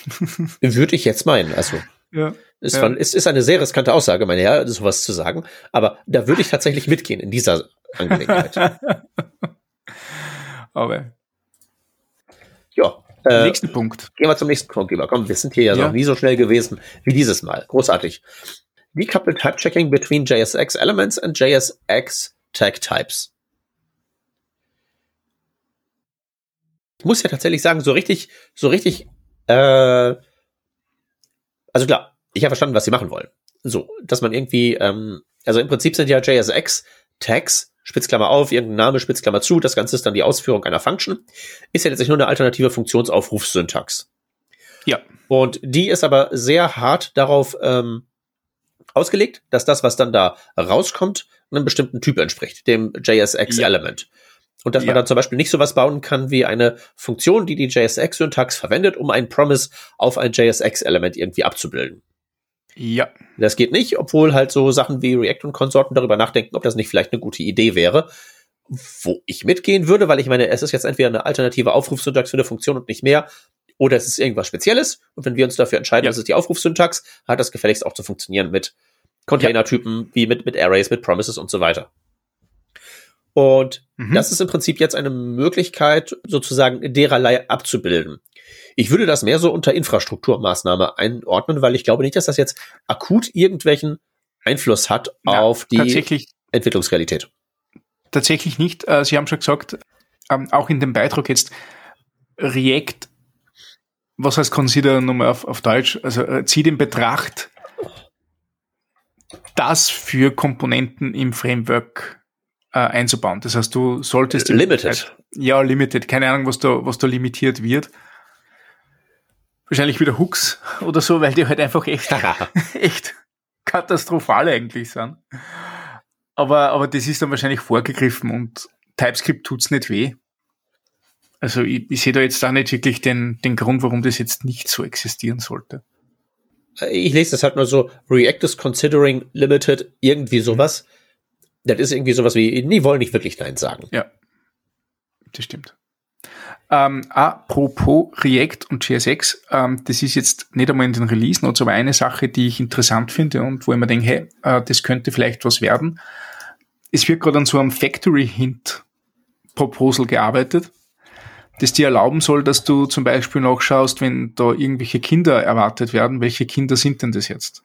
(laughs) Würde ich jetzt meinen, also. Ja. Ist, ja. Ist, ist eine sehr riskante Aussage, meine Herren, sowas zu sagen. Aber da würde ich tatsächlich mitgehen in dieser Angelegenheit. (laughs) aber. Ja. Äh, nächsten Punkt. Gehen wir zum nächsten Punkt über. Komm, wir sind hier ja, ja noch nie so schnell gewesen wie dieses Mal. Großartig. Decoupled Type Checking between JSX Elements and JSX Tag Types. Ich muss ja tatsächlich sagen, so richtig, so richtig, äh, also klar, ich habe verstanden, was sie machen wollen. So, dass man irgendwie, ähm, also im Prinzip sind ja JSX Tags, Spitzklammer auf, irgendein Name, Spitzklammer zu, das Ganze ist dann die Ausführung einer Function, ist ja letztlich nur eine alternative Funktionsaufrufsyntax. Ja. Und die ist aber sehr hart darauf ähm, ausgelegt, dass das, was dann da rauskommt, einem bestimmten Typ entspricht, dem JSX-Element. Ja. Und dass ja. man dann zum Beispiel nicht sowas bauen kann wie eine Funktion, die die JSX-Syntax verwendet, um ein Promise auf ein JSX-Element irgendwie abzubilden. Ja. Das geht nicht, obwohl halt so Sachen wie React und Konsorten darüber nachdenken, ob das nicht vielleicht eine gute Idee wäre. Wo ich mitgehen würde, weil ich meine, es ist jetzt entweder eine alternative Aufrufsyntax für eine Funktion und nicht mehr, oder es ist irgendwas Spezielles. Und wenn wir uns dafür entscheiden, ja. das ist die Aufrufsyntax, hat das gefälligst auch zu funktionieren mit Containertypen, ja. wie mit, mit Arrays, mit Promises und so weiter. Und mhm. das ist im Prinzip jetzt eine Möglichkeit, sozusagen dererlei abzubilden. Ich würde das mehr so unter Infrastrukturmaßnahme einordnen, weil ich glaube nicht, dass das jetzt akut irgendwelchen Einfluss hat ja, auf die Entwicklungsrealität. Tatsächlich nicht. Äh, Sie haben schon gesagt, ähm, auch in dem Beitrag jetzt, React, was heißt Consider nochmal auf, auf Deutsch, also äh, zieht in Betracht, das für Komponenten im Framework äh, einzubauen. Das heißt, du solltest... Limited. Ja, limited. Keine Ahnung, was da, was da limitiert wird wahrscheinlich wieder Hooks (laughs) oder so, weil die halt einfach echt, (laughs) (laughs) echt katastrophal eigentlich sind. Aber, aber das ist dann wahrscheinlich vorgegriffen und TypeScript tut's nicht weh. Also ich, ich sehe da jetzt da nicht wirklich den, den Grund, warum das jetzt nicht so existieren sollte. Ich lese das halt nur so, React is considering limited, irgendwie sowas. Das ist irgendwie sowas wie, die wollen nicht wirklich Nein sagen. Ja, das stimmt. Ähm, apropos React und JSX, ähm, das ist jetzt nicht einmal in den Release Notes, aber eine Sache, die ich interessant finde und wo ich mir denke, hey, äh, das könnte vielleicht was werden. es wird gerade an so einem Factory Hint Proposal gearbeitet, das dir erlauben soll, dass du zum Beispiel nachschaust, wenn da irgendwelche Kinder erwartet werden, welche Kinder sind denn das jetzt?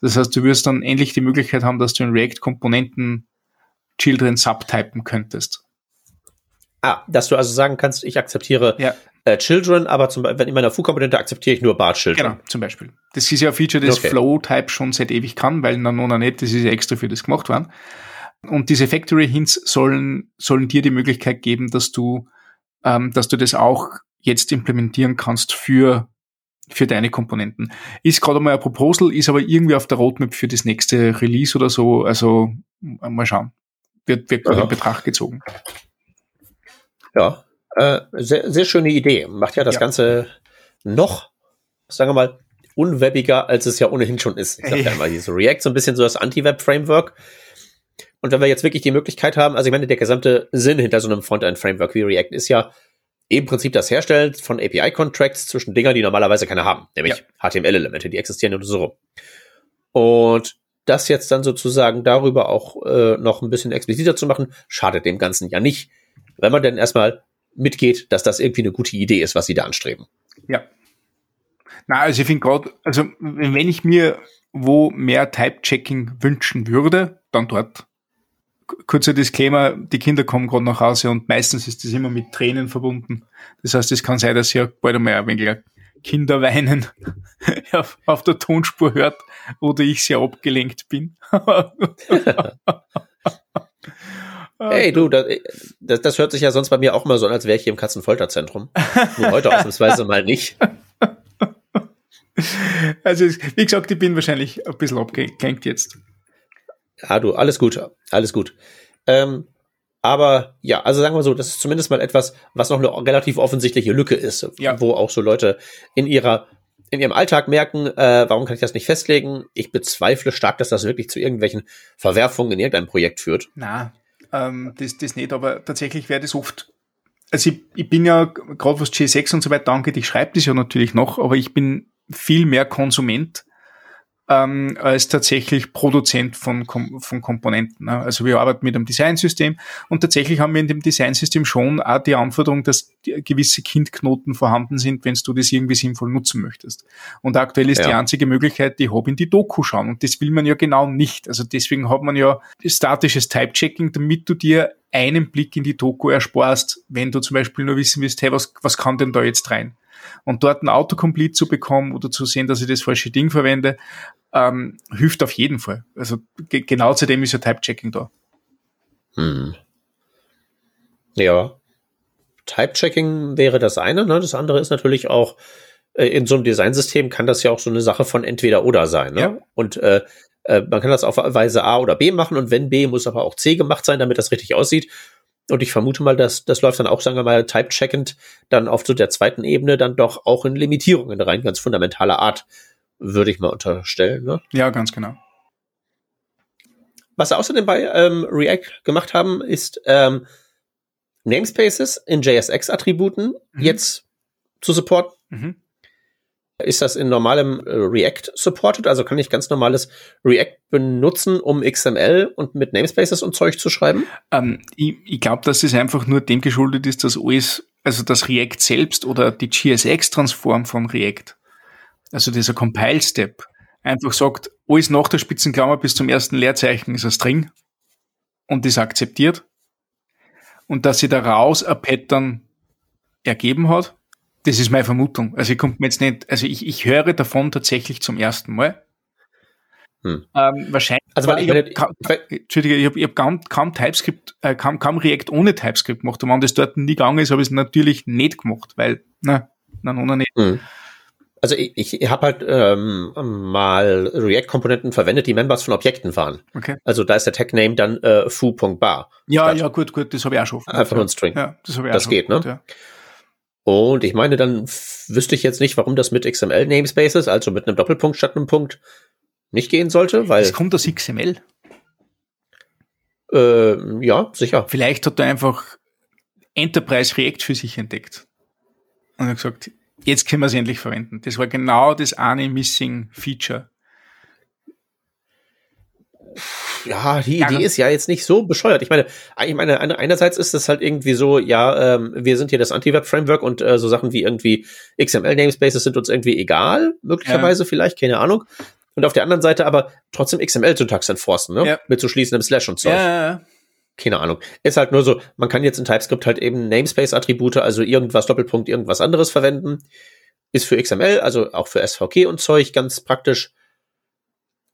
Das heißt, du wirst dann endlich die Möglichkeit haben, dass du in React Komponenten Children subtypen könntest. Ah, dass du also sagen kannst, ich akzeptiere Ja. äh, Children, aber zum, wenn in meiner Foo-Komponente akzeptiere ich nur Bar Children. Genau, zum Beispiel. Das ist ja ein Feature, das Okay. Flow-Type schon seit ewig kann, weil Nanona nicht, das ist ja extra für das gemacht worden. Und diese Factory Hints sollen, sollen dir die Möglichkeit geben, dass du, ähm, dass du das auch jetzt implementieren kannst für, für deine Komponenten. Ist gerade mal ein Proposal, ist aber irgendwie auf der Roadmap für das nächste Release oder so, also mal schauen. Wird, wird gerade in Betracht gezogen. Ja, äh, sehr, sehr schöne Idee. Macht ja das Ja. Ganze noch, sagen wir mal, unwebiger, als es ja ohnehin schon ist. Ich sag ja immer, dieses React so ein bisschen so das Anti-Web-Framework. Und wenn wir jetzt wirklich die Möglichkeit haben, also ich meine, der gesamte Sinn hinter so einem Frontend-Framework wie React ist ja im Prinzip das Herstellen von API-Contracts zwischen Dingern, die normalerweise keine haben, nämlich HTML-Elemente, die existieren und so rum. Und das jetzt dann sozusagen darüber auch äh, noch ein bisschen expliziter zu machen, schadet dem Ganzen ja nicht, wenn man denn erstmal mitgeht, dass das irgendwie eine gute Idee ist, was sie da anstreben. Ja. Na, also ich finde gerade, also wenn ich mir wo mehr Type-Checking wünschen würde, dann dort. Kurzer Disclaimer, die Kinder kommen gerade nach Hause und meistens ist das immer mit Tränen verbunden. Das heißt, es kann sein, dass ihr bald einmal ein wenig Kinderweinen (laughs) auf, auf der Tonspur hört oder ich sehr abgelenkt bin. (laughs) Hey, du, das, das, das hört sich ja sonst bei mir auch mal so an, als wäre ich hier im Katzenfolterzentrum. Nur heute (laughs) ausnahmsweise mal nicht. Also, wie gesagt, ich bin wahrscheinlich ein bisschen abgelenkt jetzt. Ja, du, alles gut, alles gut. Ähm, aber ja, also sagen wir so, das ist zumindest mal etwas, was noch eine relativ offensichtliche Lücke ist, Ja. wo auch so Leute in ihrer in ihrem Alltag merken, äh, warum kann ich das nicht festlegen? Ich bezweifle stark, dass das wirklich zu irgendwelchen Verwerfungen in irgendeinem Projekt führt. Na, ähm, das, das nicht, aber tatsächlich wäre das oft. Also ich, ich bin ja gerade was G6 und so weiter angeht, ich schreibe das ja natürlich noch, aber ich bin viel mehr Konsument ähm, als tatsächlich Produzent von, Kom von Komponenten. Ne? Also wir arbeiten mit einem Designsystem und tatsächlich haben wir in dem Designsystem schon auch die Anforderung, dass gewisse Kindknoten vorhanden sind, wenn du das irgendwie sinnvoll nutzen möchtest. Und aktuell ist Ja. die einzige Möglichkeit, die ich habe, in die Doku schauen. Und das will man ja genau nicht. Also deswegen hat man ja statisches Type-Checking, damit du dir einen Blick in die Doku ersparst, wenn du zum Beispiel nur wissen willst, hey, was, was kann denn da jetzt rein? Und dort ein Autocomplete zu bekommen oder zu sehen, dass ich das falsche Ding verwende, ähm, hilft auf jeden Fall. Also ge genau zu dem ist ja Type-Checking da. Hm. Ja. Type-Checking wäre das eine, ne? Das andere ist natürlich auch, äh, in so einem Designsystem kann das ja auch so eine Sache von entweder oder sein, ne? Ja. Und äh, äh, man kann das auf Weise A oder B machen und wenn B, muss aber auch C gemacht sein, damit das richtig aussieht. Und ich vermute mal, dass das läuft dann auch, sagen wir mal, type-checkend dann auf so der zweiten Ebene dann doch auch in Limitierungen rein, ganz fundamentaler Art, würde ich mal unterstellen. Ne? Ja, ganz genau. Was sie außerdem bei ähm, React gemacht haben, ist ähm, Namespaces in JSX-Attributen Mhm. jetzt zu supporten. Mhm. Ist das in normalem äh, React supported? Also kann ich ganz normales React benutzen, um XML und mit Namespaces und Zeug zu schreiben? Ähm, ich ich glaube, dass das einfach nur dem geschuldet ist, dass alles, also das React selbst oder die GSX-Transform von React, also dieser Compile-Step, einfach sagt, alles nach der Spitzenklammer bis zum ersten Leerzeichen ist ein String und ist akzeptiert. Und dass sie daraus ein Pattern ergeben hat, das ist meine Vermutung. Also ich kommt mir jetzt nicht, also ich, ich höre davon tatsächlich zum ersten Mal. Hm. Ähm, wahrscheinlich. Also, weil ich ich Entschuldige, ich habe ich hab kaum, kaum TypeScript, äh, kaum, kaum React ohne TypeScript gemacht. Und wenn das dort nie gegangen ist, habe ich es natürlich nicht gemacht, weil, na, na, ohne nicht. Hm. Also ich, ich habe halt ähm, mal React-Komponenten verwendet, die Members von Objekten waren. Okay. Also da ist der Tag-Name dann äh, foo.bar. Ja, Statt- ja, gut, gut, das habe ich auch schon. Einfach nur ein String. Ja, das habe ich Das auch schon geht, ne? gemacht, Und ich meine, dann wüsste ich jetzt nicht, warum das mit XML-Namespaces, also mit einem Doppelpunkt statt einem Punkt, nicht gehen sollte, weil, Das kommt aus XML. äh, ja, sicher. Vielleicht hat er einfach Enterprise React für sich entdeckt. Und hat gesagt, jetzt können wir es endlich verwenden. Das war genau das eine Missing Feature. Ja, die Idee ist ja jetzt nicht so bescheuert. Ich meine, ich meine, einerseits ist es halt irgendwie so, ja, ähm, wir sind hier das Anti-Web-Framework und äh, so Sachen wie irgendwie XML-Namespaces sind uns irgendwie egal, möglicherweise ja. vielleicht, keine Ahnung. Und auf der anderen Seite aber trotzdem XML-Syntax enforcen, ne? Ja. Mit zu so schließendem Slash und Zeug. Ja, keine Ahnung. Ist halt nur so, man kann jetzt in TypeScript halt eben Namespace-Attribute, also irgendwas Doppelpunkt, irgendwas anderes verwenden. Ist für XML, also auch für SVG und Zeug ganz praktisch.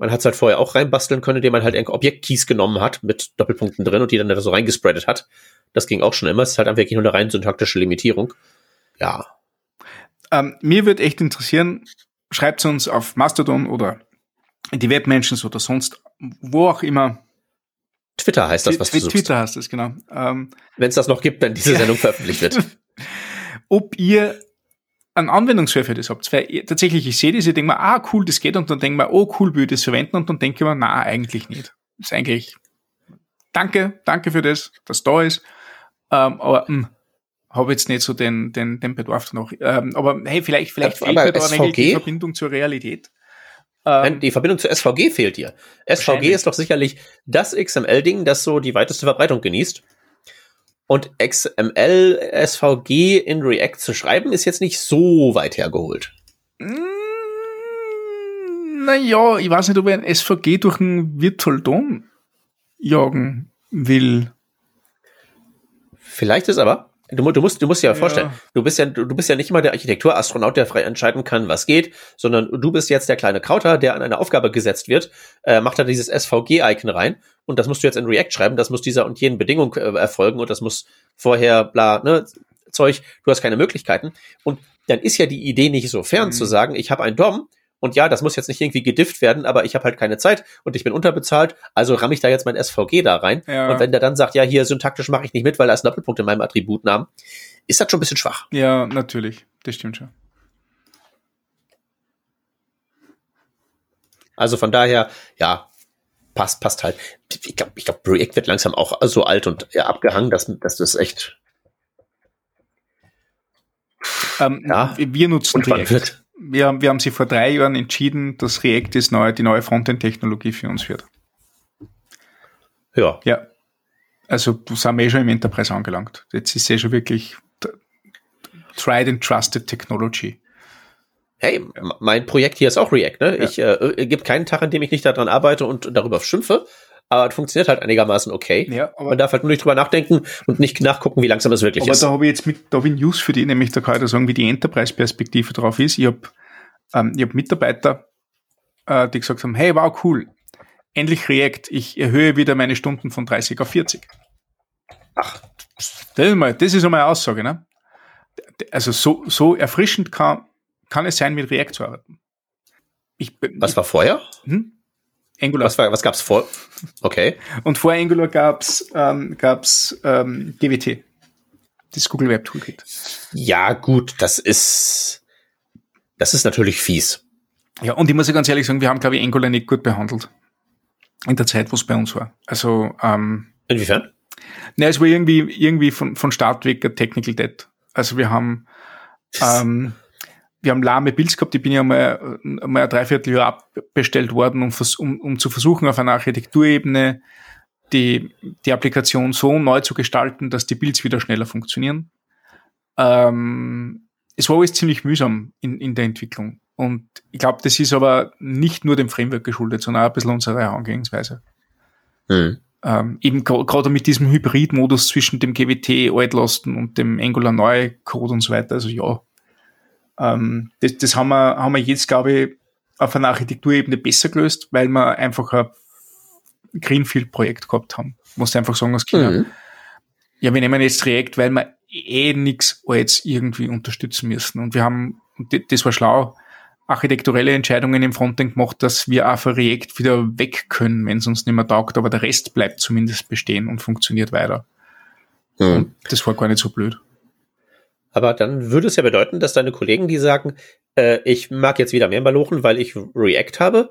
Man hat es halt vorher auch reinbasteln können, indem man halt Objektkeys genommen hat mit Doppelpunkten drin und die dann da so reingespreadet hat. Das ging auch schon immer. Es ist halt einfach nur eine rein syntaktische Limitierung. Ja. Ähm, mir wird echt interessieren, schreibt uns auf Mastodon oder die Webmenschen oder sonst, wo auch immer, Twitter heißt das, was du suchst. Twitter heißt es, genau. Ähm, wenn es das noch gibt, wenn diese (laughs) Sendung veröffentlicht wird. Ob ihr einen Anwendungsfall für das habt. Weil tatsächlich, ich sehe das, ich denke mir, ah, cool, das geht, und dann denke ich mir, oh, cool, will ich das verwenden, und dann denke ich mir, na, eigentlich nicht. Das ist eigentlich, danke, danke für das, dass da ist, ähm, aber, mh, hm, habe jetzt nicht so den, den, den Bedarf noch. Ähm, aber hey, vielleicht, vielleicht fehlt mir da die Verbindung zur Realität. Ähm, die Verbindung zu SVG fehlt dir. SVG ist doch sicherlich das XML-Ding, das so die weiteste Verbreitung genießt. Und XML, SVG in React zu schreiben, ist jetzt nicht so weit hergeholt. Mm, naja, ich weiß nicht, ob ich ein SVG durch einen Virtual DOM jagen will. Vielleicht ist aber, Du, du, musst, du musst dir ja vorstellen, ja. du bist ja, du bist ja nicht immer der Architekturastronaut, der frei entscheiden kann, was geht, sondern du bist jetzt der kleine Krauter, der an eine Aufgabe gesetzt wird, äh, macht da dieses SVG-Icon rein und das musst du jetzt in React schreiben, das muss dieser und jenen Bedingung äh, erfolgen und das muss vorher bla, ne, Zeug, du hast keine Möglichkeiten. Und dann ist ja die Idee nicht so fern mhm. zu sagen, ich habe ein DOM und ja, das muss jetzt nicht irgendwie gedifft werden, aber ich habe halt keine Zeit und ich bin unterbezahlt, also ramme ich da jetzt mein SVG da rein. Ja. Und wenn der dann sagt, ja, hier syntaktisch mache ich nicht mit, weil da ist ein Doppelpunkt in meinem Attributnamen, ist das schon ein bisschen schwach. Ja, natürlich. Das stimmt schon. Also von daher, ja, passt, passt halt. Ich glaube, ich glaub, React wird langsam auch so alt und ja, abgehangen, dass, dass das echt. Ähm, ja, wir nutzen React. Wird wir, wir haben sie vor drei Jahren entschieden, dass React ist neue, die neue Frontend-Technologie für uns wird. Ja. Ja. Also du sind wir eh schon im Enterprise angelangt. Jetzt ist es eh schon wirklich tried and trusted Technology. Hey, mein Projekt hier ist auch React, ne? Ja. Ich äh, gibt keinen Tag, an dem ich nicht daran arbeite und darüber schimpfe aber funktioniert halt einigermaßen okay. Ja, aber Man darf halt nur nicht drüber nachdenken und nicht nachgucken, wie langsam es wirklich aber ist. Aber da habe ich jetzt mit, da habe ich News für die, nämlich da kann ich da sagen, wie die Enterprise-Perspektive drauf ist. Ich habe ähm, ich hab Mitarbeiter, äh, die gesagt haben, hey, wow, cool, endlich React, ich erhöhe wieder meine Stunden von 30 auf 40. Ach, das ist, mal, das ist einmal eine Aussage, ne? Also so, so erfrischend kann, kann es sein, mit React zu arbeiten. Ich, Was war vorher? Hm? Angular. Was, war, was gab's vor? Okay. Und vor Angular gab's ähm, gab's ähm, GWT, das Google Web Toolkit. Ja, gut, das ist das ist natürlich fies. Ja, und ich muss ja ganz ehrlich sagen, wir haben, glaube ich, Angular nicht gut behandelt. In der Zeit, wo es bei uns war. Also, ähm, Inwiefern? Ne, es war irgendwie, irgendwie von, von Start weg Technical Debt. Also wir haben, ähm, wir haben lahme Builds gehabt, ich bin ja mal, mal ein Dreivierteljahr abbestellt worden, um, um, um zu versuchen, auf einer Architekturebene die, die Applikation so neu zu gestalten, dass die Builds wieder schneller funktionieren. Ähm, es war alles ziemlich mühsam in, in der Entwicklung. Und ich glaube, das ist aber nicht nur dem Framework geschuldet, sondern auch ein bisschen unserer Herangehensweise. Mhm. Ähm, eben gerade mit diesem Hybrid-Modus zwischen dem GWT altlasten und dem Angular neu Code und so weiter. Also ja, ähm, das, das haben wir, haben wir jetzt, glaube ich, auf einer Architekturebene besser gelöst, weil wir einfach ein Greenfield-Projekt gehabt haben. Muss einfach sagen, als China. Mhm. Ja, wir nehmen jetzt React, weil wir eh nichts als irgendwie unterstützen müssen. Und wir haben, das war schlau, architekturelle Entscheidungen im Frontend gemacht, dass wir auch für React wieder weg können, wenn es uns nicht mehr taugt, aber der Rest bleibt zumindest bestehen und funktioniert weiter. Mhm. Und das war gar nicht so blöd. Aber dann würde es ja bedeuten, dass deine Kollegen, die sagen, äh, ich mag jetzt wieder mehr Malochen, weil ich React habe,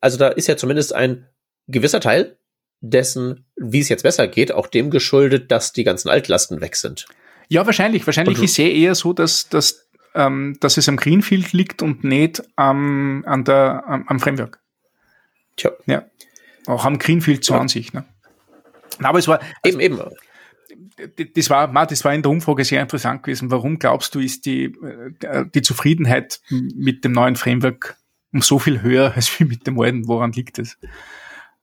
also da ist ja zumindest ein gewisser Teil dessen, wie es jetzt besser geht, auch dem geschuldet, dass die ganzen Altlasten weg sind. Ja, wahrscheinlich. Wahrscheinlich ist es eher so, dass, dass, ähm, dass es am Greenfield liegt und nicht am, an der, am, am Framework. Tja. Ja. haben Greenfield so ja. an sich. Ne? Aber es war. Also, eben, eben. Das war, das war in der Umfrage sehr interessant gewesen. Warum glaubst du, ist die, äh, die Zufriedenheit mit dem neuen Framework um so viel höher als wie mit dem alten? Woran liegt es?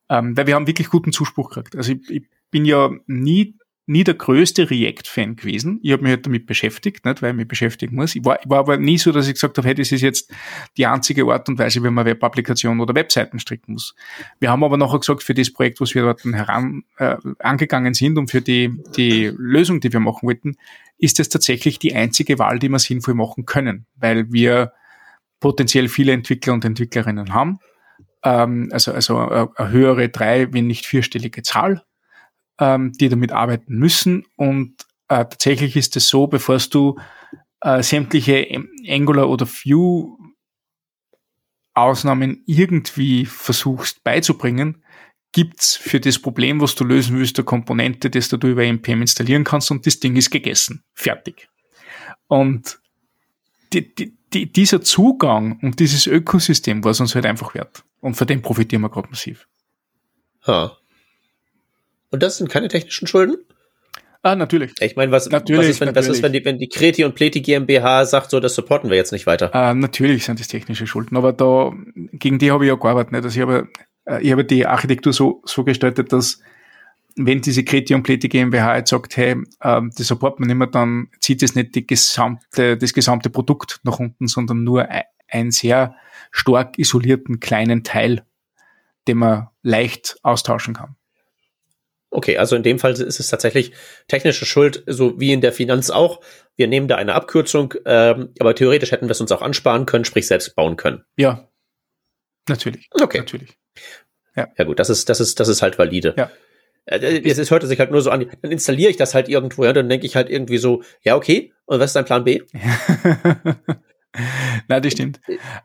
Ähm, weil wir haben wirklich guten Zuspruch gekriegt. Also ich, ich bin ja nie nie der größte React-Fan gewesen. Ich habe mich halt damit beschäftigt, nicht, weil ich mich beschäftigen muss. Ich war, ich war aber nie so, dass ich gesagt habe, hey, das ist jetzt die einzige Art und Weise, wie man Web-Applikationen oder Webseiten stricken muss. Wir haben aber nachher gesagt, für das Projekt, was wir dort heran äh, angegangen sind und für die, die Lösung, die wir machen wollten, ist es tatsächlich die einzige Wahl, die wir sinnvoll machen können, weil wir potenziell viele Entwickler und Entwicklerinnen haben. Ähm, also also eine höhere drei, wenn nicht vierstellige Zahl ähm, die damit arbeiten müssen. Und äh, tatsächlich ist es so, bevor du äh, sämtliche Angular oder Vue Ausnahmen irgendwie versuchst beizubringen, gibt's für das Problem, was du lösen willst, eine Komponente, das du über NPM installieren kannst und das Ding ist gegessen. Fertig. Und die, die, die, dieser Zugang und dieses Ökosystem war es uns halt einfach wert. Und von dem profitieren wir gerade massiv. Ha. Und das sind keine technischen Schulden? Ah, natürlich. Ich meine, was, was ist, wenn, was ist, wenn die, wenn die Kreti und Pleti GmbH sagt, so, das supporten wir jetzt nicht weiter? Ah, natürlich sind das technische Schulden, aber da, gegen die habe ich ja gearbeitet, nicht? Also ich habe, äh, ich habe die Architektur so, so gestaltet, dass, wenn diese Kreti und Pleti GmbH jetzt sagt, hey, ähm, das supporten wir nicht mehr, dann zieht es nicht die gesamte, das gesamte Produkt nach unten, sondern nur einen sehr stark isolierten kleinen Teil, den man leicht austauschen kann. Okay, also in dem Fall ist es tatsächlich technische Schuld, so wie in der Finanz auch. Wir nehmen da eine Abkürzung, ähm, aber theoretisch hätten wir es uns auch ansparen können, sprich selbst bauen können. Ja, natürlich. Okay. Natürlich. Ja. ja gut, das ist, das ist, das ist halt valide. Ja. Äh, es, es hörte sich halt nur so an, dann installiere ich das halt irgendwo, ja, dann denke ich halt irgendwie so, ja, okay, und was ist dein Plan B? (laughs) (laughs) Nein, das stimmt.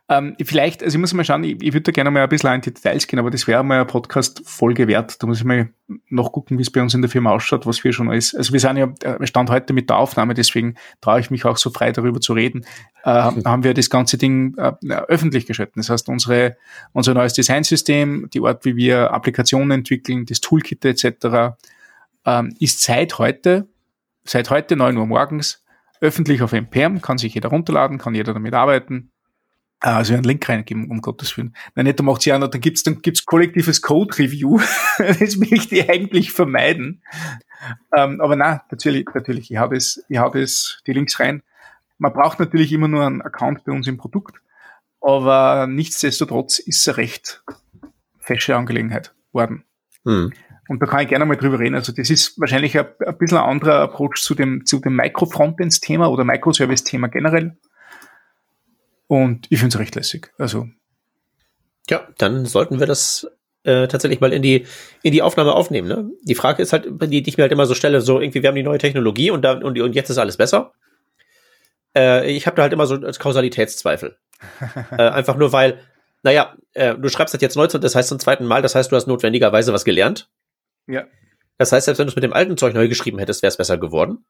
Ähm, vielleicht, also ich muss mal schauen, ich, ich würde da gerne mal ein bisschen in die Details gehen, aber das wäre mal eine Podcast-Folge wert. Da muss ich mal nachgucken, wie es bei uns in der Firma ausschaut, was wir schon alles. Also wir sind ja äh, Stand heute mit der Aufnahme, deswegen traue ich mich auch so frei darüber zu reden. Äh, haben wir das ganze Ding äh, öffentlich geschalten. Das heißt, unsere, unser neues Designsystem, die Art, wie wir Applikationen entwickeln, das Toolkit etc., ähm, ist seit heute, seit heute neun Uhr morgens öffentlich auf NPM, kann sich jeder runterladen, kann jeder damit arbeiten. Ah, also einen Link reingeben, um Gottes Willen. Nein, nicht, macht sie an, dann gibt's, dann gibt's kollektives Code-Review. (laughs) das möchte ich eigentlich vermeiden. Ähm, aber na, natürlich, natürlich, ich habe es, ich habe es, die Links rein. Man braucht natürlich immer nur einen Account bei uns im Produkt. Aber nichtsdestotrotz ist es eine recht fesche Angelegenheit worden. Hm. Und da kann ich gerne mal drüber reden. Also das ist wahrscheinlich ein, ein bisschen ein anderer Approach zu dem, zu dem Micro-Frontends-Thema oder Microservice-Thema generell. Und ich finde es recht lässig. Also. Ja, dann sollten wir das äh, tatsächlich mal in die, in die Aufnahme aufnehmen. Ne? Die Frage ist halt, die, die ich mir halt immer so stelle, so irgendwie, wir haben die neue Technologie und, da, und, und jetzt ist alles besser. Äh, ich habe da halt immer so Kausalitätszweifel. (laughs) äh, einfach nur, weil, naja, äh, du schreibst das jetzt 19, das heißt zum zweiten Mal, das heißt, du hast notwendigerweise was gelernt. Ja. Das heißt, selbst wenn du es mit dem alten Zeug neu geschrieben hättest, wäre es besser geworden.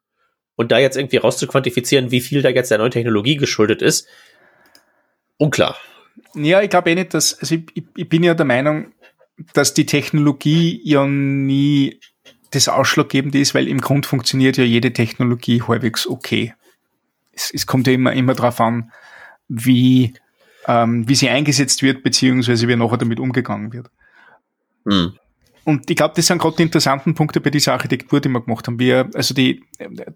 Und da jetzt irgendwie rauszuquantifizieren, wie viel da jetzt der neuen Technologie geschuldet ist, unklar. Ja, ich glaube eh nicht, dass, also ich, ich bin ja der Meinung, dass die Technologie ja nie das Ausschlaggebende ist, weil im Grund funktioniert ja jede Technologie halbwegs okay. Es, es kommt ja immer, immer darauf an, wie, ähm, wie sie eingesetzt wird, beziehungsweise wie nachher damit umgegangen wird. Hm. Und ich glaube, das sind gerade die interessanten Punkte bei dieser Architektur, die wir gemacht haben. Wir, also die,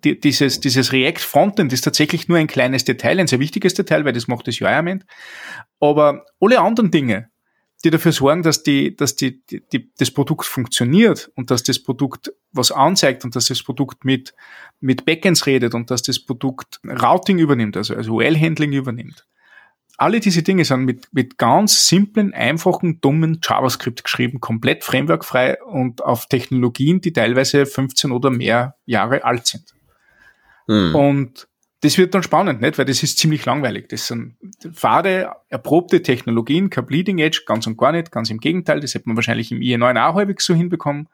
die, dieses, dieses React Frontend ist tatsächlich nur ein kleines Detail, ein sehr wichtiges Detail, weil das macht das UI-Element. Aber alle anderen Dinge, die dafür sorgen, dass die, dass die, die, die, das Produkt funktioniert und dass das Produkt was anzeigt und dass das Produkt mit, mit Backends redet und dass das Produkt Routing übernimmt, also, also UL-Handling übernimmt alle diese Dinge sind mit, mit ganz simplen, einfachen, dummen JavaScript geschrieben, komplett frameworkfrei und auf Technologien, die teilweise 15 oder mehr Jahre alt sind. Hm. Und das wird dann spannend, nicht? Weil das ist ziemlich langweilig. Das sind fade, erprobte Technologien, kein Bleeding Edge, ganz und gar nicht, ganz im Gegenteil. Das hätte man wahrscheinlich im IE9 auch häufig so hinbekommen.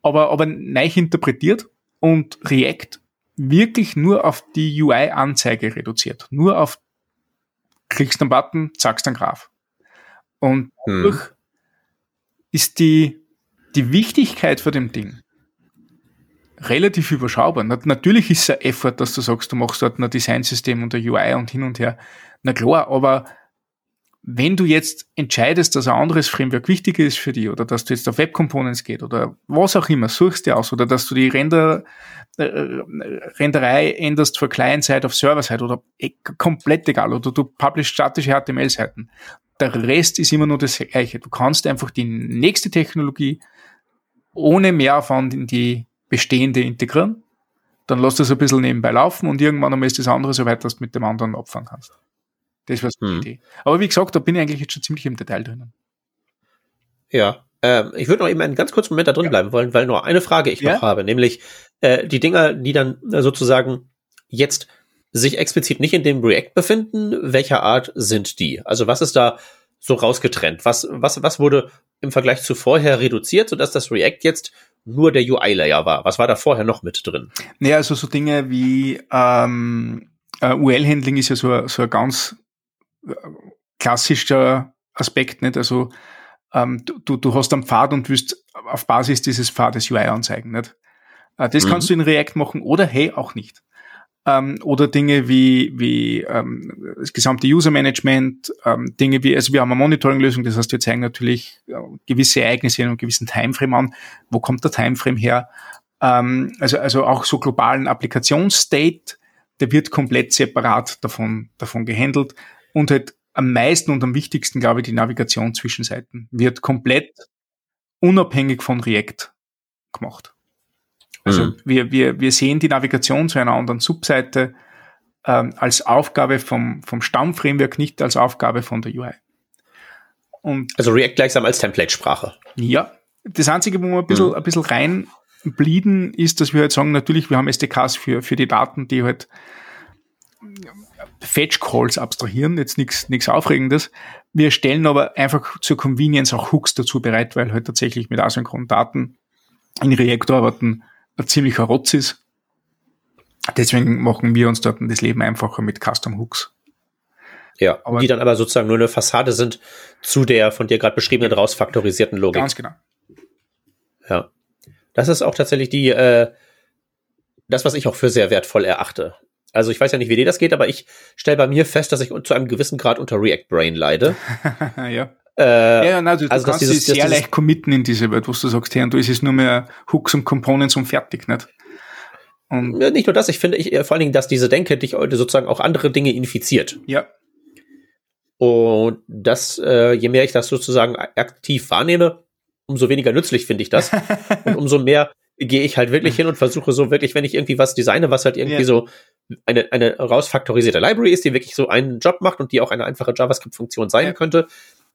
Aber, aber neu interpretiert und React wirklich nur auf die UI-Anzeige reduziert. Nur auf klickst einen Button, zackst einen Graph. Und hm. ist die, die Wichtigkeit von dem Ding relativ überschaubar. natürlich ist es ein Effort, dass du sagst, du machst dort ein Designsystem und ein UI und hin und her. Na klar, aber wenn du jetzt entscheidest, dass ein anderes Framework wichtiger ist für dich oder dass du jetzt auf Web Components geht oder was auch immer, suchst du aus oder dass du die Render, äh, Renderei änderst von Client-Side auf Server-Side oder e komplett egal oder du publish statische HTML-Seiten. Der Rest ist immer nur das Gleiche. Du kannst einfach die nächste Technologie ohne Mehraufwand in die bestehende integrieren. Dann lass das ein bisschen nebenbei laufen und irgendwann einmal ist das andere so weit, dass du mit dem anderen abfahren kannst. Das war so hm. die Idee. Aber wie gesagt, da bin ich eigentlich jetzt schon ziemlich im Detail drinnen. Ja, ähm, ich würde noch eben einen ganz kurzen Moment da drin ja. bleiben wollen, weil nur eine Frage ich ja? noch habe, nämlich äh, die Dinger, die dann äh, sozusagen jetzt sich explizit nicht in dem React befinden, welcher Art sind die? Also was ist da so rausgetrennt? Was, was, was wurde im Vergleich zu vorher reduziert, sodass das React jetzt nur der UI-Layer war? Was war da vorher noch mit drin? Naja, also so Dinge wie ähm, uh, UL-Handling ist ja so, so ein ganz äh, klassischer Aspekt, nicht? Also ähm, du, du hast einen Pfad und willst auf Basis dieses Pfades UI anzeigen, nicht? Äh, das mhm. kannst du in React machen oder hey, auch nicht ähm, oder Dinge wie, wie ähm, das gesamte User-Management, ähm, Dinge wie, also wir haben eine Monitoring-Lösung, das heißt, wir zeigen natürlich äh, gewisse Ereignisse in einem gewissen Timeframe an. Wo kommt der Timeframe her? Ähm, also, also auch so globalen Applikationsstate, der wird komplett separat davon, davon gehandelt und halt am meisten und am wichtigsten, glaube ich, die Navigation zwischen Seiten wird komplett unabhängig von React gemacht. Also mhm. wir, wir, wir sehen die Navigation zu einer anderen Subseite ähm, als Aufgabe vom, vom Stammframework, nicht als Aufgabe von der UI. Und also React gleichsam als Template-Sprache. Ja. Das Einzige, wo wir ein bisschen, mhm. ein bisschen reinblieben, ist, dass wir halt sagen, natürlich, wir haben SDKs für, für die Daten, die halt Fetch Calls abstrahieren, jetzt nichts Aufregendes. Wir stellen aber einfach zur Convenience auch Hooks dazu bereit, weil halt tatsächlich mit asynchronen Daten in React arbeiten ein ziemlicher Rotz ist. Deswegen machen wir uns dort das Leben einfacher mit Custom Hooks. Ja, aber die dann aber sozusagen nur eine Fassade sind zu der von dir gerade beschriebenen rausfaktorisierten Logik. Ganz genau. Ja. Das ist auch tatsächlich die, äh, das, was ich auch für sehr wertvoll erachte. Also ich weiß ja nicht, wie dir das geht, aber ich stelle bei mir fest, dass ich zu einem gewissen Grad unter React Brain leide. (laughs) ja. Äh, ja, nein, du, also du kannst dieses, sehr dieses, leicht committen in diese Welt, wo du sagst, hey, und du ist es nur mehr Hooks und Components und fertig, nicht? Und ja, nicht nur das, ich finde ich, vor allen Dingen, dass diese Denke dich heute sozusagen auch andere Dinge infiziert. Ja. Und das, äh, je mehr ich das sozusagen aktiv wahrnehme, umso weniger nützlich finde ich das. (laughs) und umso mehr gehe ich halt wirklich hin und versuche so wirklich, wenn ich irgendwie was designe, was halt irgendwie ja. so eine, eine rausfaktorisierte Library ist, die wirklich so einen Job macht und die auch eine einfache JavaScript-Funktion sein ja. könnte,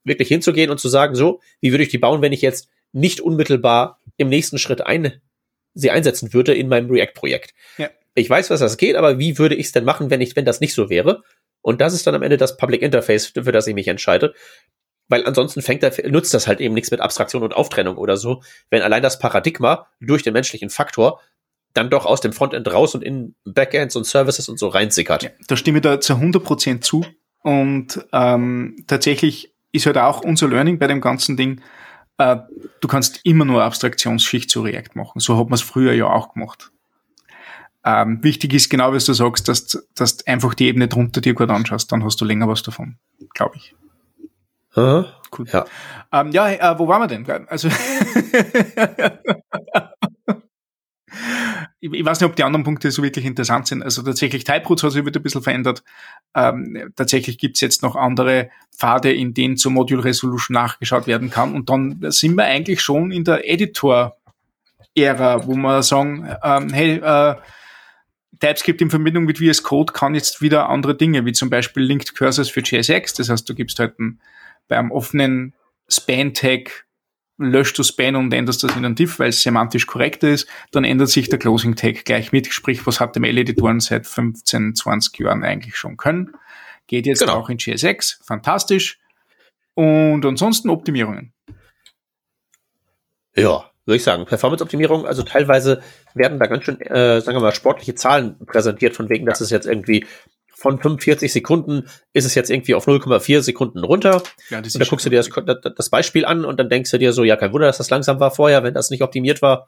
wirklich hinzugehen und zu sagen, so, wie würde ich die bauen, wenn ich jetzt nicht unmittelbar im nächsten Schritt ein, sie einsetzen würde in meinem React-Projekt. Ja. Ich weiß, was das geht, aber wie würde ich es denn machen, wenn ich, wenn das nicht so wäre? Und das ist dann am Ende das Public Interface, für das ich mich entscheide. Weil ansonsten fängt er, nutzt das halt eben nichts mit Abstraktion und Auftrennung oder so, wenn allein das Paradigma durch den menschlichen Faktor dann doch aus dem Frontend raus und in Backends und Services und so reinsickert. Ja, da stimme ich da zu 100% zu. Und ähm, tatsächlich ist halt auch unser Learning bei dem ganzen Ding. Äh, du kannst immer nur Abstraktionsschicht zu React machen. So hat man es früher ja auch gemacht. Ähm, wichtig ist genau, was du sagst, dass, du einfach die Ebene drunter dir gut anschaust, dann hast du länger was davon, glaube ich. Aha, cool. Ja, ähm, ja äh, wo waren wir denn? Also (laughs) ich, weiß nicht, ob die anderen Punkte so wirklich interessant sind. Also tatsächlich Typeroots hat sich wieder ein bisschen verändert. Ähm, tatsächlich gibt's jetzt noch andere Pfade, in denen zur Module Resolution nachgeschaut werden kann. Und dann sind wir eigentlich schon in der Editor-Ära, wo wir sagen, ähm, hey, äh, TypeScript in Verbindung mit VS Code kann jetzt wieder andere Dinge, wie zum Beispiel Linked Cursors für JSX. Das heißt, du gibst halt ein, bei einem offenen Span-Tag löscht du Span und änderst das in einen Diff, weil es semantisch korrekter ist, dann ändert sich der Closing Tag gleich mit, sprich, was HTML-Editoren seit 15, 20 Jahren eigentlich schon können. Geht jetzt genau. auch in JSX, fantastisch. Und ansonsten Optimierungen. Ja, würde ich sagen. Performance-Optimierung, also teilweise werden da ganz schön, äh, sagen wir mal, sportliche Zahlen präsentiert, von wegen, dass es jetzt irgendwie von 45 Sekunden ist es jetzt irgendwie auf 0,4 Sekunden runter. Ja, und dann guckst du dir das, das, Beispiel an und dann denkst du dir so, ja, kein Wunder, dass das langsam war vorher, wenn das nicht optimiert war.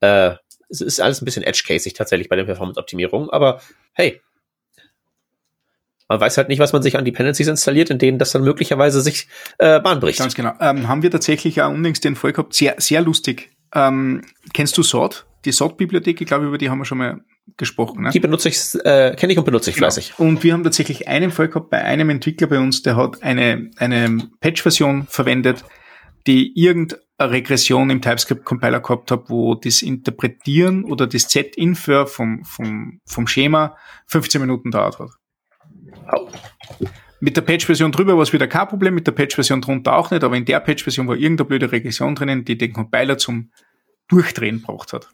Äh, es ist alles ein bisschen edge-casig tatsächlich bei den Performance-Optimierungen, aber hey, man weiß halt nicht, was man sich an Dependencies installiert, in denen das dann möglicherweise sich äh, Bahn bricht. Ganz genau. Ähm, haben wir tatsächlich auch unlängst den Fall gehabt, sehr, sehr lustig. Ähm, kennst du SORT? Die SORT-Bibliothek, ich glaube, über die haben wir schon mal gesprochen. Ne? Die benutze ich, äh, kenne ich und benutze ich genau. fleißig. Und wir haben tatsächlich einen Fall gehabt bei einem Entwickler bei uns, der hat eine, eine Patch-Version verwendet, die irgendeine Regression im TypeScript-Compiler gehabt hat, wo das Interpretieren oder das Z-Infer vom, vom, vom Schema 15 Minuten dauert hat. Oh. Mit der Patch-Version drüber war es wieder kein Problem, mit der Patch-Version drunter auch nicht, aber in der Patch-Version war irgendeine blöde Regression drinnen, die den Compiler zum Durchdrehen braucht hat.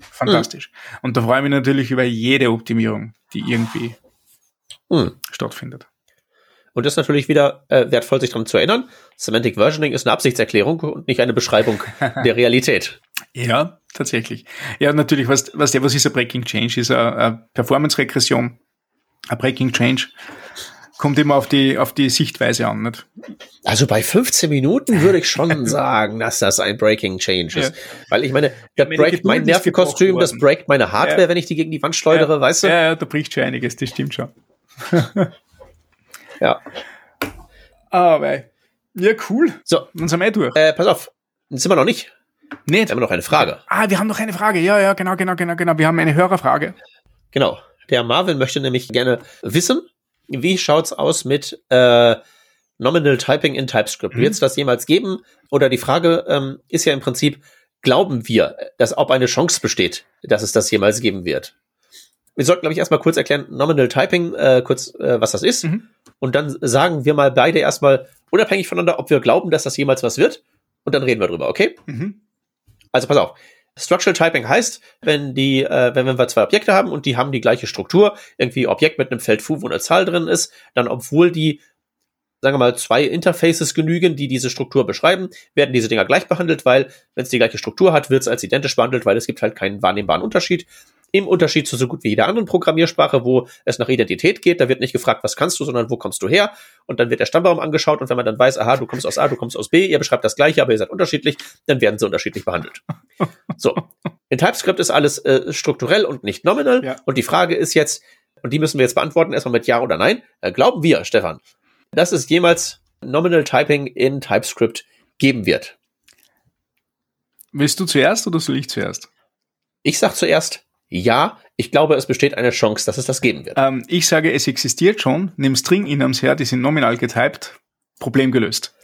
Fantastisch. Mhm. Und da freue ich mich natürlich über jede Optimierung, die irgendwie mhm. stattfindet. Und das ist natürlich wieder äh, wertvoll, sich daran zu erinnern. Semantic Versioning ist eine Absichtserklärung und nicht eine Beschreibung (laughs) der Realität. Ja, tatsächlich. Ja, natürlich, was, was was ist ein Breaking Change? Ist eine, eine Performance-Regression, ein Breaking Change kommt immer auf die, auf die Sichtweise an. Nicht? Also bei 15 Minuten würde ich schon (laughs) sagen, dass das ein Breaking Change ist. Ja. Weil ich meine, das meine breakt mein Nervenkostüm, das breakt meine Hardware, ja. wenn ich die gegen die Wand schleudere, ja. weißt du? Ja, ja, da bricht schon einiges, das stimmt schon. (laughs) ja. Aber, ja, cool. So. Dann sind wir durch. Äh, pass auf, sind wir noch nicht. Nee. Wir haben noch eine Frage. Ah, wir haben noch eine Frage. Ja, ja, genau, genau, genau, genau. Wir haben eine Hörerfrage. Genau. Der Marvin möchte nämlich gerne wissen, wie schaut's aus mit äh, Nominal Typing in TypeScript? Mhm. Wird es das jemals geben? Oder die Frage ähm, ist ja im Prinzip, glauben wir, dass ob eine Chance besteht, dass es das jemals geben wird? Wir sollten, glaube ich, erstmal kurz erklären, Nominal Typing, äh, kurz, äh, was das ist. Mhm. Und dann sagen wir mal beide erstmal unabhängig voneinander, ob wir glauben, dass das jemals was wird. Und dann reden wir drüber, okay? Mhm. Also pass auf. Structural Typing heißt, wenn die, äh, wenn wir zwei Objekte haben und die haben die gleiche Struktur, irgendwie Objekt mit einem Feld foo, wo eine Zahl drin ist, dann obwohl die sagen wir mal, zwei Interfaces genügen, die diese Struktur beschreiben, werden diese Dinger gleich behandelt, weil wenn es die gleiche Struktur hat, wird es als identisch behandelt, weil es gibt halt keinen wahrnehmbaren Unterschied. Im Unterschied zu so gut wie jeder anderen Programmiersprache, wo es nach Identität geht, da wird nicht gefragt, was kannst du, sondern wo kommst du her? Und dann wird der Stammbaum angeschaut und wenn man dann weiß, aha, du kommst aus A, du kommst aus B, ihr beschreibt das gleiche, aber ihr seid unterschiedlich, dann werden sie unterschiedlich behandelt. So. In TypeScript ist alles äh, strukturell und nicht nominal. Ja. Und die Frage ist jetzt, und die müssen wir jetzt beantworten, erstmal mit Ja oder Nein. Äh, glauben wir, Stefan, dass es jemals Nominal Typing in TypeScript geben wird? Willst du zuerst oder soll ich zuerst? Ich sag zuerst ja, ich glaube, es besteht eine Chance, dass es das geben wird. Ähm, ich sage, es existiert schon. Nimm String-Enums her, die sind nominal getyped. Problem gelöst.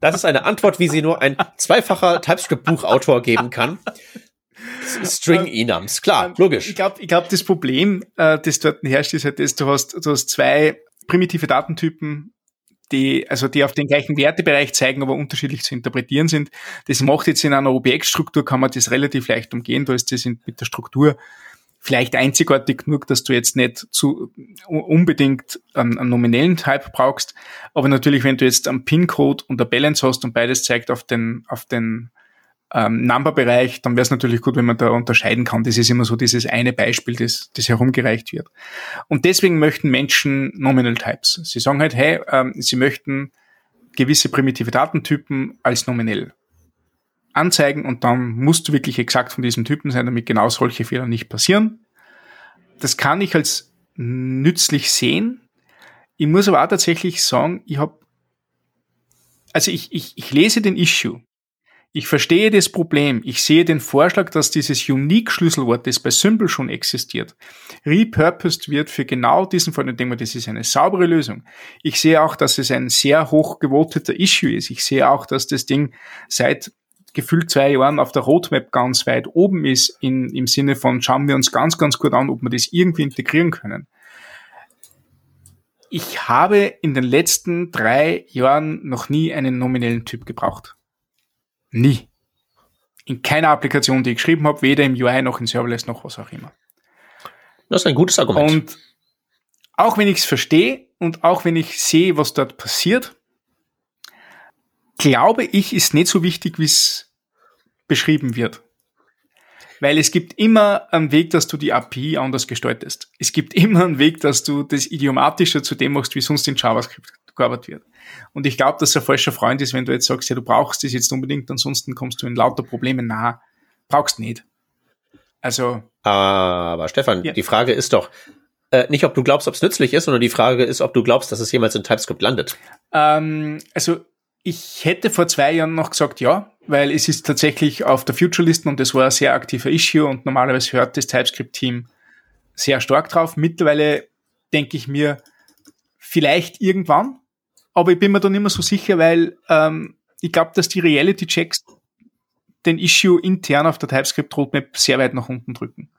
das ist eine Antwort, wie sie nur ein zweifacher TypeScript-Buchautor geben kann. String-Enums, klar, ähm, logisch. Ich glaube, ich glaub, das Problem, äh, das dort herrscht, ist halt, dass du hast, du hast zwei primitive Datentypen, die, also die auf den gleichen Wertebereich zeigen, aber unterschiedlich zu interpretieren sind. Das macht jetzt in einer Objektstruktur, kann man das relativ leicht umgehen, da ist das mit der Struktur vielleicht einzigartig genug, dass du jetzt nicht zu unbedingt einen, einen nominellen Type brauchst. Aber natürlich, wenn du jetzt einen PIN-Code und eine Balance hast und beides zeigt auf den, auf den ähm, Number-Bereich, dann wäre es natürlich gut, wenn man da unterscheiden kann. Das ist immer so dieses eine Beispiel, das, das herumgereicht wird. Und deswegen möchten Menschen Nominal Types. Sie sagen halt, hey, ähm, sie möchten gewisse primitive Datentypen als nominell anzeigen und dann musst du wirklich exakt von diesem Typen sein, damit genau solche Fehler nicht passieren. Das kann ich als nützlich sehen. Ich muss aber auch tatsächlich sagen, ich habe, also ich, ich, ich lese den Issue ich verstehe das Problem. Ich sehe den Vorschlag, dass dieses Unique-Schlüsselwort, das bei Symbol schon existiert, repurposed wird für genau diesen Fall. Und denke mir, das ist eine saubere Lösung. Ich sehe auch, dass es ein sehr hoch gewoteter Issue ist. Ich sehe auch, dass das Ding seit gefühlt zwei Jahren auf der Roadmap ganz weit oben ist, in, im Sinne von schauen wir uns ganz, ganz gut an, ob wir das irgendwie integrieren können. Ich habe in den letzten drei Jahren noch nie einen nominellen Typ gebraucht. Nie. In keiner Applikation, die ich geschrieben habe, weder im UI noch in Serverless noch was auch immer. Das ist ein gutes Argument. Und auch wenn ich es verstehe und auch wenn ich sehe, was dort passiert, glaube ich, ist nicht so wichtig, wie es beschrieben wird. Weil es gibt immer einen Weg, dass du die API anders gestaltest. Es gibt immer einen Weg, dass du das idiomatischer zu dem machst, wie sonst in JavaScript gearbeitet wird. Und ich glaube, dass es ein falscher Freund ist, wenn du jetzt sagst, ja, du brauchst das jetzt unbedingt, ansonsten kommst du in lauter Probleme nahe. Brauchst nicht. Also. Aber Stefan, ja. die Frage ist doch, äh, nicht, ob du glaubst, ob es nützlich ist, sondern die Frage ist, ob du glaubst, dass es jemals in TypeScript landet. Ähm, also ich hätte vor zwei Jahren noch gesagt, ja, weil es ist tatsächlich auf der Future-Listen und das war ein sehr aktiver Issue und normalerweise hört das TypeScript-Team sehr stark drauf. Mittlerweile denke ich mir, vielleicht irgendwann, aber ich bin mir da nicht mehr so sicher, weil ähm, ich glaube, dass die Reality-Checks den Issue intern auf der TypeScript-Roadmap sehr weit nach unten drücken.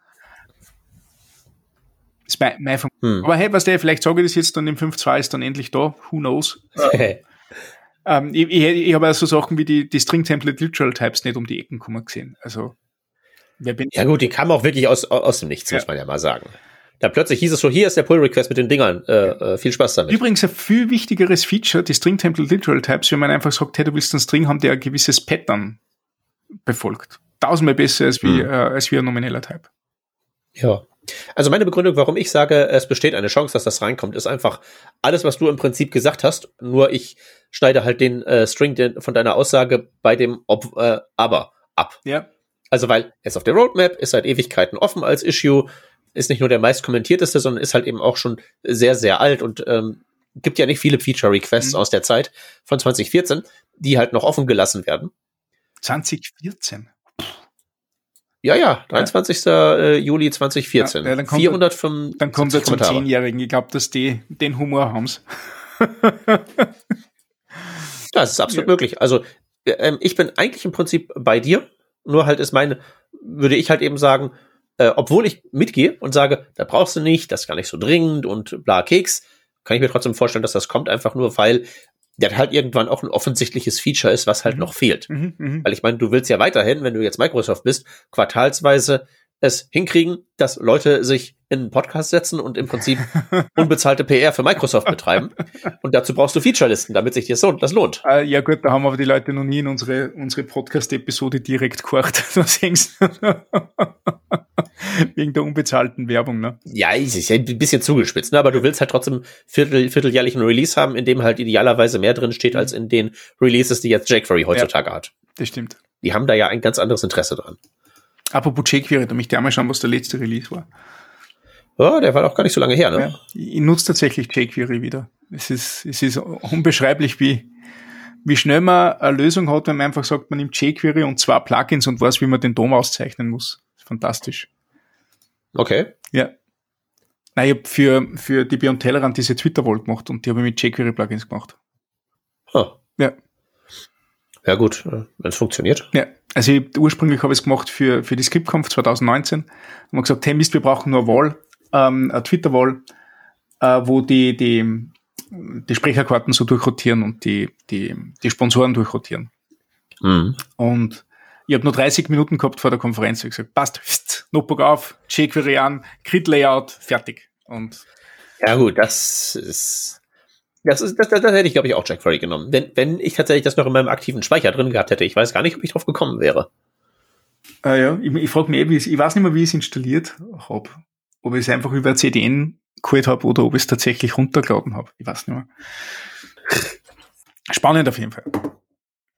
Das ist mein, mein hm. Aber hey, was der, vielleicht sage ich das jetzt dann im 5.2 ist dann endlich da, who knows. (laughs) ähm, ich, ich, ich habe also so Sachen wie die, die String-Template Literal Types nicht um die Ecken kommen gesehen. Also, wer bin Ja gut, die kamen auch wirklich aus, aus dem Nichts, ja. muss man ja mal sagen. Da plötzlich hieß es so, hier ist der Pull-Request mit den Dingern. Äh, äh, viel Spaß damit. Übrigens ein viel wichtigeres Feature, die String-Template Literal Types, wenn man einfach sagt, hey, du willst einen String haben, der ein gewisses Pattern befolgt. Tausendmal besser als wie, hm. äh, als wie ein nomineller Type. Ja. Also meine Begründung, warum ich sage, es besteht eine Chance, dass das reinkommt, ist einfach alles, was du im Prinzip gesagt hast. Nur ich schneide halt den äh, String den, von deiner Aussage bei dem ob, äh, aber ab. Ja. Also weil es auf der Roadmap ist seit Ewigkeiten offen als Issue, ist nicht nur der meist kommentierteste, sondern ist halt eben auch schon sehr, sehr alt und ähm, gibt ja nicht viele Feature-Requests mhm. aus der Zeit von 2014, die halt noch offen gelassen werden. 2014? Ja, ja, 23. Ja. Äh, Juli 2014. Ja, dann kommt 405, dann kommt er zum Zehnjährigen. Ich glaube, dass die den Humor haben. das (laughs) ist absolut ja. möglich. Also ähm, ich bin eigentlich im Prinzip bei dir. Nur halt ist meine, würde ich halt eben sagen, äh, obwohl ich mitgehe und sage, da brauchst du nicht, das ist gar nicht so dringend und bla Keks, kann ich mir trotzdem vorstellen, dass das kommt einfach nur, weil der halt irgendwann auch ein offensichtliches Feature ist, was halt mhm. noch fehlt. Mhm, mh. Weil ich meine, du willst ja weiterhin, wenn du jetzt Microsoft bist, quartalsweise es hinkriegen, dass Leute sich in einen Podcast setzen und im Prinzip (laughs) unbezahlte PR für Microsoft betreiben. Und dazu brauchst du Featurelisten, damit sich das lohnt. Das lohnt. Äh, ja gut, da haben aber die Leute noch nie in unsere, unsere Podcast-Episode direkt gehört. (laughs) (laughs) Wegen der unbezahlten Werbung, ne? Ja, ist ja ein bisschen zugespitzt, ne? aber du willst halt trotzdem viertel, vierteljährlichen Release haben, in dem halt idealerweise mehr drin steht, als in den Releases, die jetzt jQuery heutzutage ja, hat. Das stimmt. Die haben da ja ein ganz anderes Interesse dran. Apropos jQuery, da mich der mal schauen, was der letzte Release war. Ja, der war auch gar nicht so lange her, ne? Ja, ich nutze tatsächlich jQuery wieder. Es ist, es ist unbeschreiblich, wie, wie schnell man eine Lösung hat, wenn man einfach sagt, man nimmt jQuery und zwei Plugins und weiß, wie man den DOM auszeichnen muss. Fantastisch. Okay. Ja. Nein, ich habe für, für die Beyond Tellerrand diese Twitter-Vault gemacht und die habe ich mit jQuery-Plugins gemacht. Huh. Ja. Ja gut, wenn es funktioniert. Ja, also ich, ursprünglich habe ich es gemacht für, für die ScriptConf 2019. Haben wir gesagt, hey Mist, wir brauchen nur eine Wall, ähm, eine Twitter-Wall, äh, wo die, die, die Sprecherkarten so durchrotieren und die, die, die Sponsoren durchrotieren. Mhm. Und ich habe nur 30 Minuten gehabt vor der Konferenz. Ich gesagt, passt, Notebook auf, jQuery an, Grid-Layout, fertig. Und ja gut, das ist das, ist, das, das, das hätte ich, glaube ich, auch jQuery genommen. Wenn, wenn ich tatsächlich das noch in meinem aktiven Speicher drin gehabt hätte. Ich weiß gar nicht, ob ich drauf gekommen wäre. Ah ja, ich, ich frage mich eh, wie es, ich weiß nicht mehr, wie ich es installiert habe. Ob ich es einfach über CDN geholt habe oder ob ich es tatsächlich runtergeladen habe. Ich weiß nicht mehr. Spannend auf jeden Fall.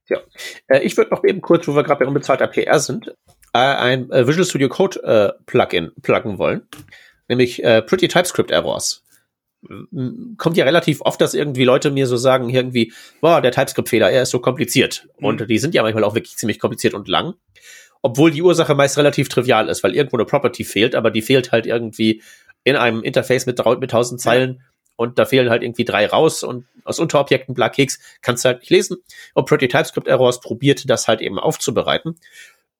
Ja. Äh, ich würde noch eben kurz, wo wir gerade bei unbezahlter PR sind, äh, ein äh, Visual Studio Code äh, Plugin pluggen wollen. Nämlich äh, Pretty TypeScript Errors kommt ja relativ oft, dass irgendwie Leute mir so sagen, irgendwie, boah, der TypeScript-Fehler, er ist so kompliziert. Mhm. Und die sind ja manchmal auch wirklich ziemlich kompliziert und lang. Obwohl die Ursache meist relativ trivial ist, weil irgendwo eine Property fehlt, aber die fehlt halt irgendwie in einem Interface mit, mit tausend Zeilen und da fehlen halt irgendwie drei raus und aus Unterobjekten bla Keks kannst du halt nicht lesen. Und Pretty TypeScript Errors probiert das halt eben aufzubereiten.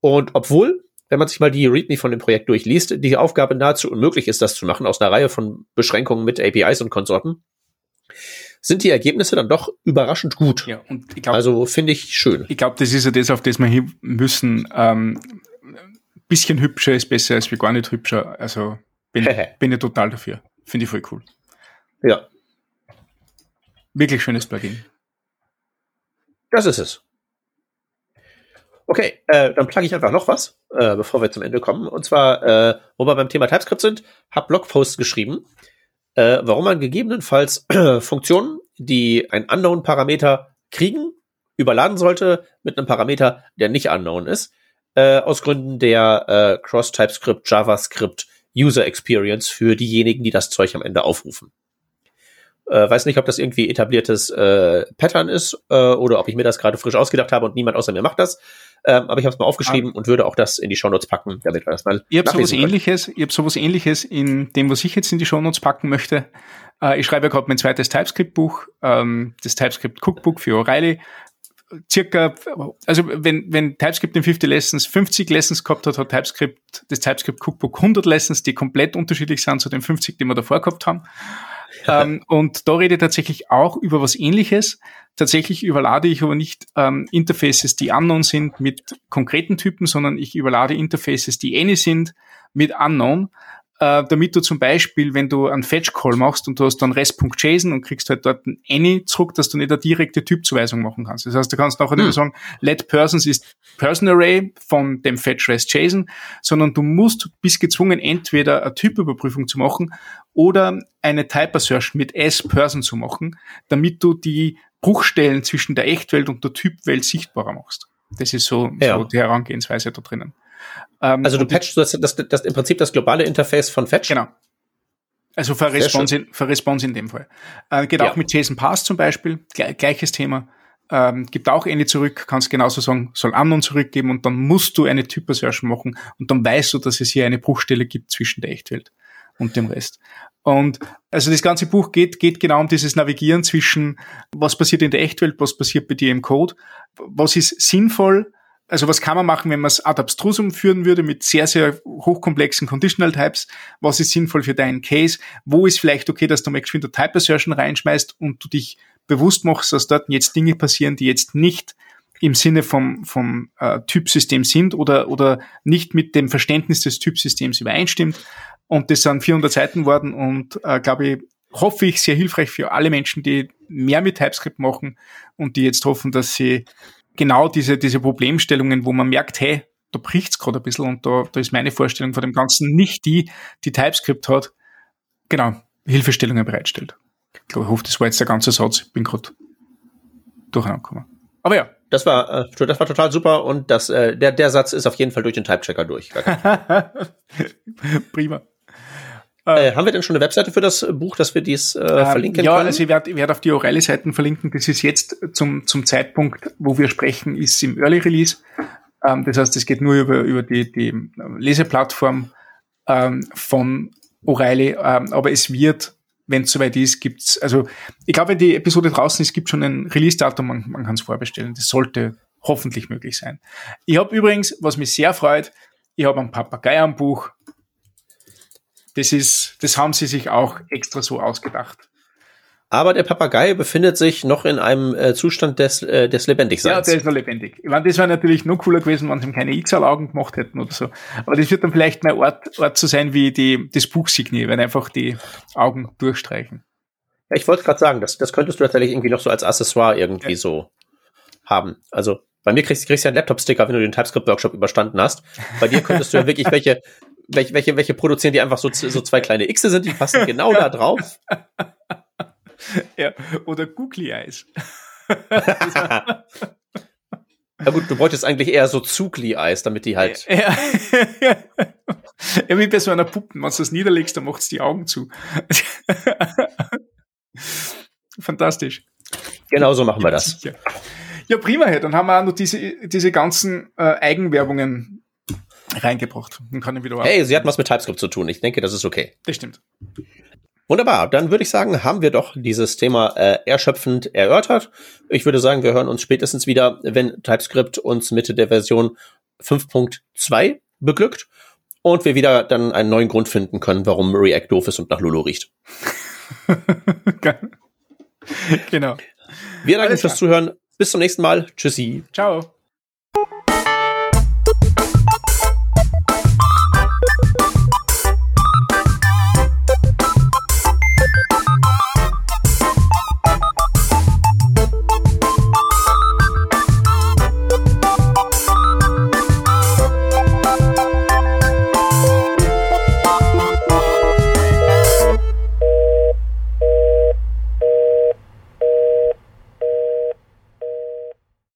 Und obwohl wenn man sich mal die README von dem Projekt durchliest, die Aufgabe nahezu unmöglich ist, das zu machen, aus einer Reihe von Beschränkungen mit APIs und Konsorten, sind die Ergebnisse dann doch überraschend gut. Ja, und ich glaub, also finde ich schön. Ich glaube, das ist ja das, auf das wir hin müssen. Ähm, bisschen hübscher ist besser als wie gar nicht hübscher. Also bin, bin ich total dafür. Finde ich voll cool. Ja. Wirklich schönes Plugin. Das ist es. Okay, äh, dann plugge ich einfach noch was, äh, bevor wir zum Ende kommen. Und zwar, äh, wo wir beim Thema TypeScript sind, habe Blogposts geschrieben, äh, warum man gegebenenfalls (clears throat) Funktionen, die einen Unknown-Parameter kriegen, überladen sollte mit einem Parameter, der nicht unknown ist, äh, aus Gründen der äh, Cross-TypeScript, JavaScript User Experience für diejenigen, die das Zeug am Ende aufrufen. Äh, weiß nicht, ob das irgendwie etabliertes äh, Pattern ist äh, oder ob ich mir das gerade frisch ausgedacht habe und niemand außer mir macht das. Ähm, aber ich habe es mal aufgeschrieben ah. und würde auch das in die Shownotes packen, damit wir das mal. Ich habe sowas ähnliches, ich habe sowas ähnliches in dem, was ich jetzt in die Shownotes packen möchte. Äh, ich schreibe ja gerade mein zweites TypeScript-Buch, ähm, das TypeScript Cookbook für O'Reilly. Circa, also wenn, wenn TypeScript in 50 Lessons 50 Lessons gehabt hat, hat TypeScript, das TypeScript Cookbook 100 Lessons, die komplett unterschiedlich sind zu den 50, die wir davor gehabt haben (laughs) ähm, und da rede ich tatsächlich auch über was ähnliches. Tatsächlich überlade ich aber nicht ähm, Interfaces, die unknown sind mit konkreten Typen, sondern ich überlade Interfaces, die any sind mit unknown äh, damit du zum Beispiel, wenn du einen Fetch-Call machst und du hast dann rest.json und kriegst halt dort ein any zurück, dass du nicht eine direkte Typzuweisung machen kannst. Das heißt, du kannst nachher hm. nicht sagen, let persons ist person array von dem fetch rest JSON, sondern du musst, bist gezwungen, entweder eine Typüberprüfung zu machen oder eine Type Assertion mit s person zu machen, damit du die Bruchstellen zwischen der Echtwelt und der Typwelt sichtbarer machst. Das ist so, ja. so die Herangehensweise da drinnen. Ähm, also du patchst das, das, das, im Prinzip das globale Interface von Fetch? Genau. Also für Response, in, für Response in dem Fall. Äh, geht ja. auch mit JSON Pass zum Beispiel, gleiches Thema. Ähm, gibt auch eine zurück, kannst genauso sagen, soll Unknown zurückgeben und dann musst du eine Typ-Assertion machen und dann weißt du, dass es hier eine Bruchstelle gibt zwischen der Echtwelt und dem Rest. Und also das ganze Buch geht, geht genau um dieses Navigieren zwischen, was passiert in der Echtwelt, was passiert bei dir im Code, was ist sinnvoll, also was kann man machen, wenn man es ad abstrusum führen würde mit sehr, sehr hochkomplexen Conditional Types? Was ist sinnvoll für deinen Case? Wo ist vielleicht okay, dass du mal geschwind Type Assertion reinschmeißt und du dich bewusst machst, dass dort jetzt Dinge passieren, die jetzt nicht im Sinne vom, vom äh, Typsystem sind oder, oder nicht mit dem Verständnis des Typsystems übereinstimmt. Und das sind 400 Seiten worden und äh, glaube ich, hoffe ich, sehr hilfreich für alle Menschen, die mehr mit TypeScript machen und die jetzt hoffen, dass sie genau diese, diese Problemstellungen, wo man merkt, hey, da bricht's gerade ein bisschen und da, da ist meine Vorstellung von dem Ganzen nicht die, die TypeScript hat, genau, Hilfestellungen bereitstellt. Ich glaube, ich hoffe, das war jetzt der ganze Satz. Ich bin gerade durcheinander gekommen. Aber ja. Das war, äh, das war total super und das, äh, der, der Satz ist auf jeden Fall durch den Type-Checker durch. (laughs) Prima. Äh, haben wir denn schon eine Webseite für das Buch, dass wir dies äh, ähm, verlinken ja, können? Ja, also ich werde werd auf die O'Reilly-Seiten verlinken. Das ist jetzt zum, zum Zeitpunkt, wo wir sprechen, ist im Early Release. Ähm, das heißt, es geht nur über, über die, die Leseplattform ähm, von O'Reilly. Ähm, aber es wird, wenn es soweit ist, gibt's, also ich glaube, wenn die Episode draußen ist, gibt schon ein Release-Datum, man, man kann es vorbestellen. Das sollte hoffentlich möglich sein. Ich habe übrigens, was mich sehr freut, ich habe ein Papagei am Buch das ist, das haben sie sich auch extra so ausgedacht. Aber der Papagei befindet sich noch in einem äh, Zustand des, äh, des Lebendigseins. Ja, der ist noch lebendig. Ich meine, das wäre natürlich noch cooler gewesen, wenn sie ihm keine XL-Augen gemacht hätten oder so. Aber das wird dann vielleicht mal Ort, Ort zu sein wie die, das Buchsignier, wenn einfach die Augen durchstreichen. Ja, ich wollte gerade sagen, das, das könntest du tatsächlich irgendwie noch so als Accessoire irgendwie ja. so haben. Also bei mir kriegst, kriegst du ja einen Laptop-Sticker, wenn du den TypeScript-Workshop überstanden hast. Bei dir könntest du ja wirklich welche, welche, welche, welche produzieren, die einfach so, so zwei kleine Xe sind, die passen genau da drauf. (laughs) Ja, oder Googly Eyes. (laughs) ja gut, du bräuchtest eigentlich eher so Zugli-Eis, damit die halt. Ja, ja. wie bei so einer Puppe, wenn du das niederlegst, dann macht's die Augen zu. (laughs) Fantastisch. Genau so machen wir das. Ja, prima, dann haben wir auch noch diese, diese ganzen äh, Eigenwerbungen reingebracht. Dann kann ich wieder hey, sie hat was mit TypeScript zu tun. Ich denke, das ist okay. Das stimmt. Wunderbar. Dann würde ich sagen, haben wir doch dieses Thema äh, erschöpfend erörtert. Ich würde sagen, wir hören uns spätestens wieder, wenn TypeScript uns Mitte der Version 5.2 beglückt und wir wieder dann einen neuen Grund finden können, warum React doof ist und nach Lulu riecht. (laughs) genau. Wir danken fürs Zuhören. Bis zum nächsten Mal. Tschüssi. Ciao.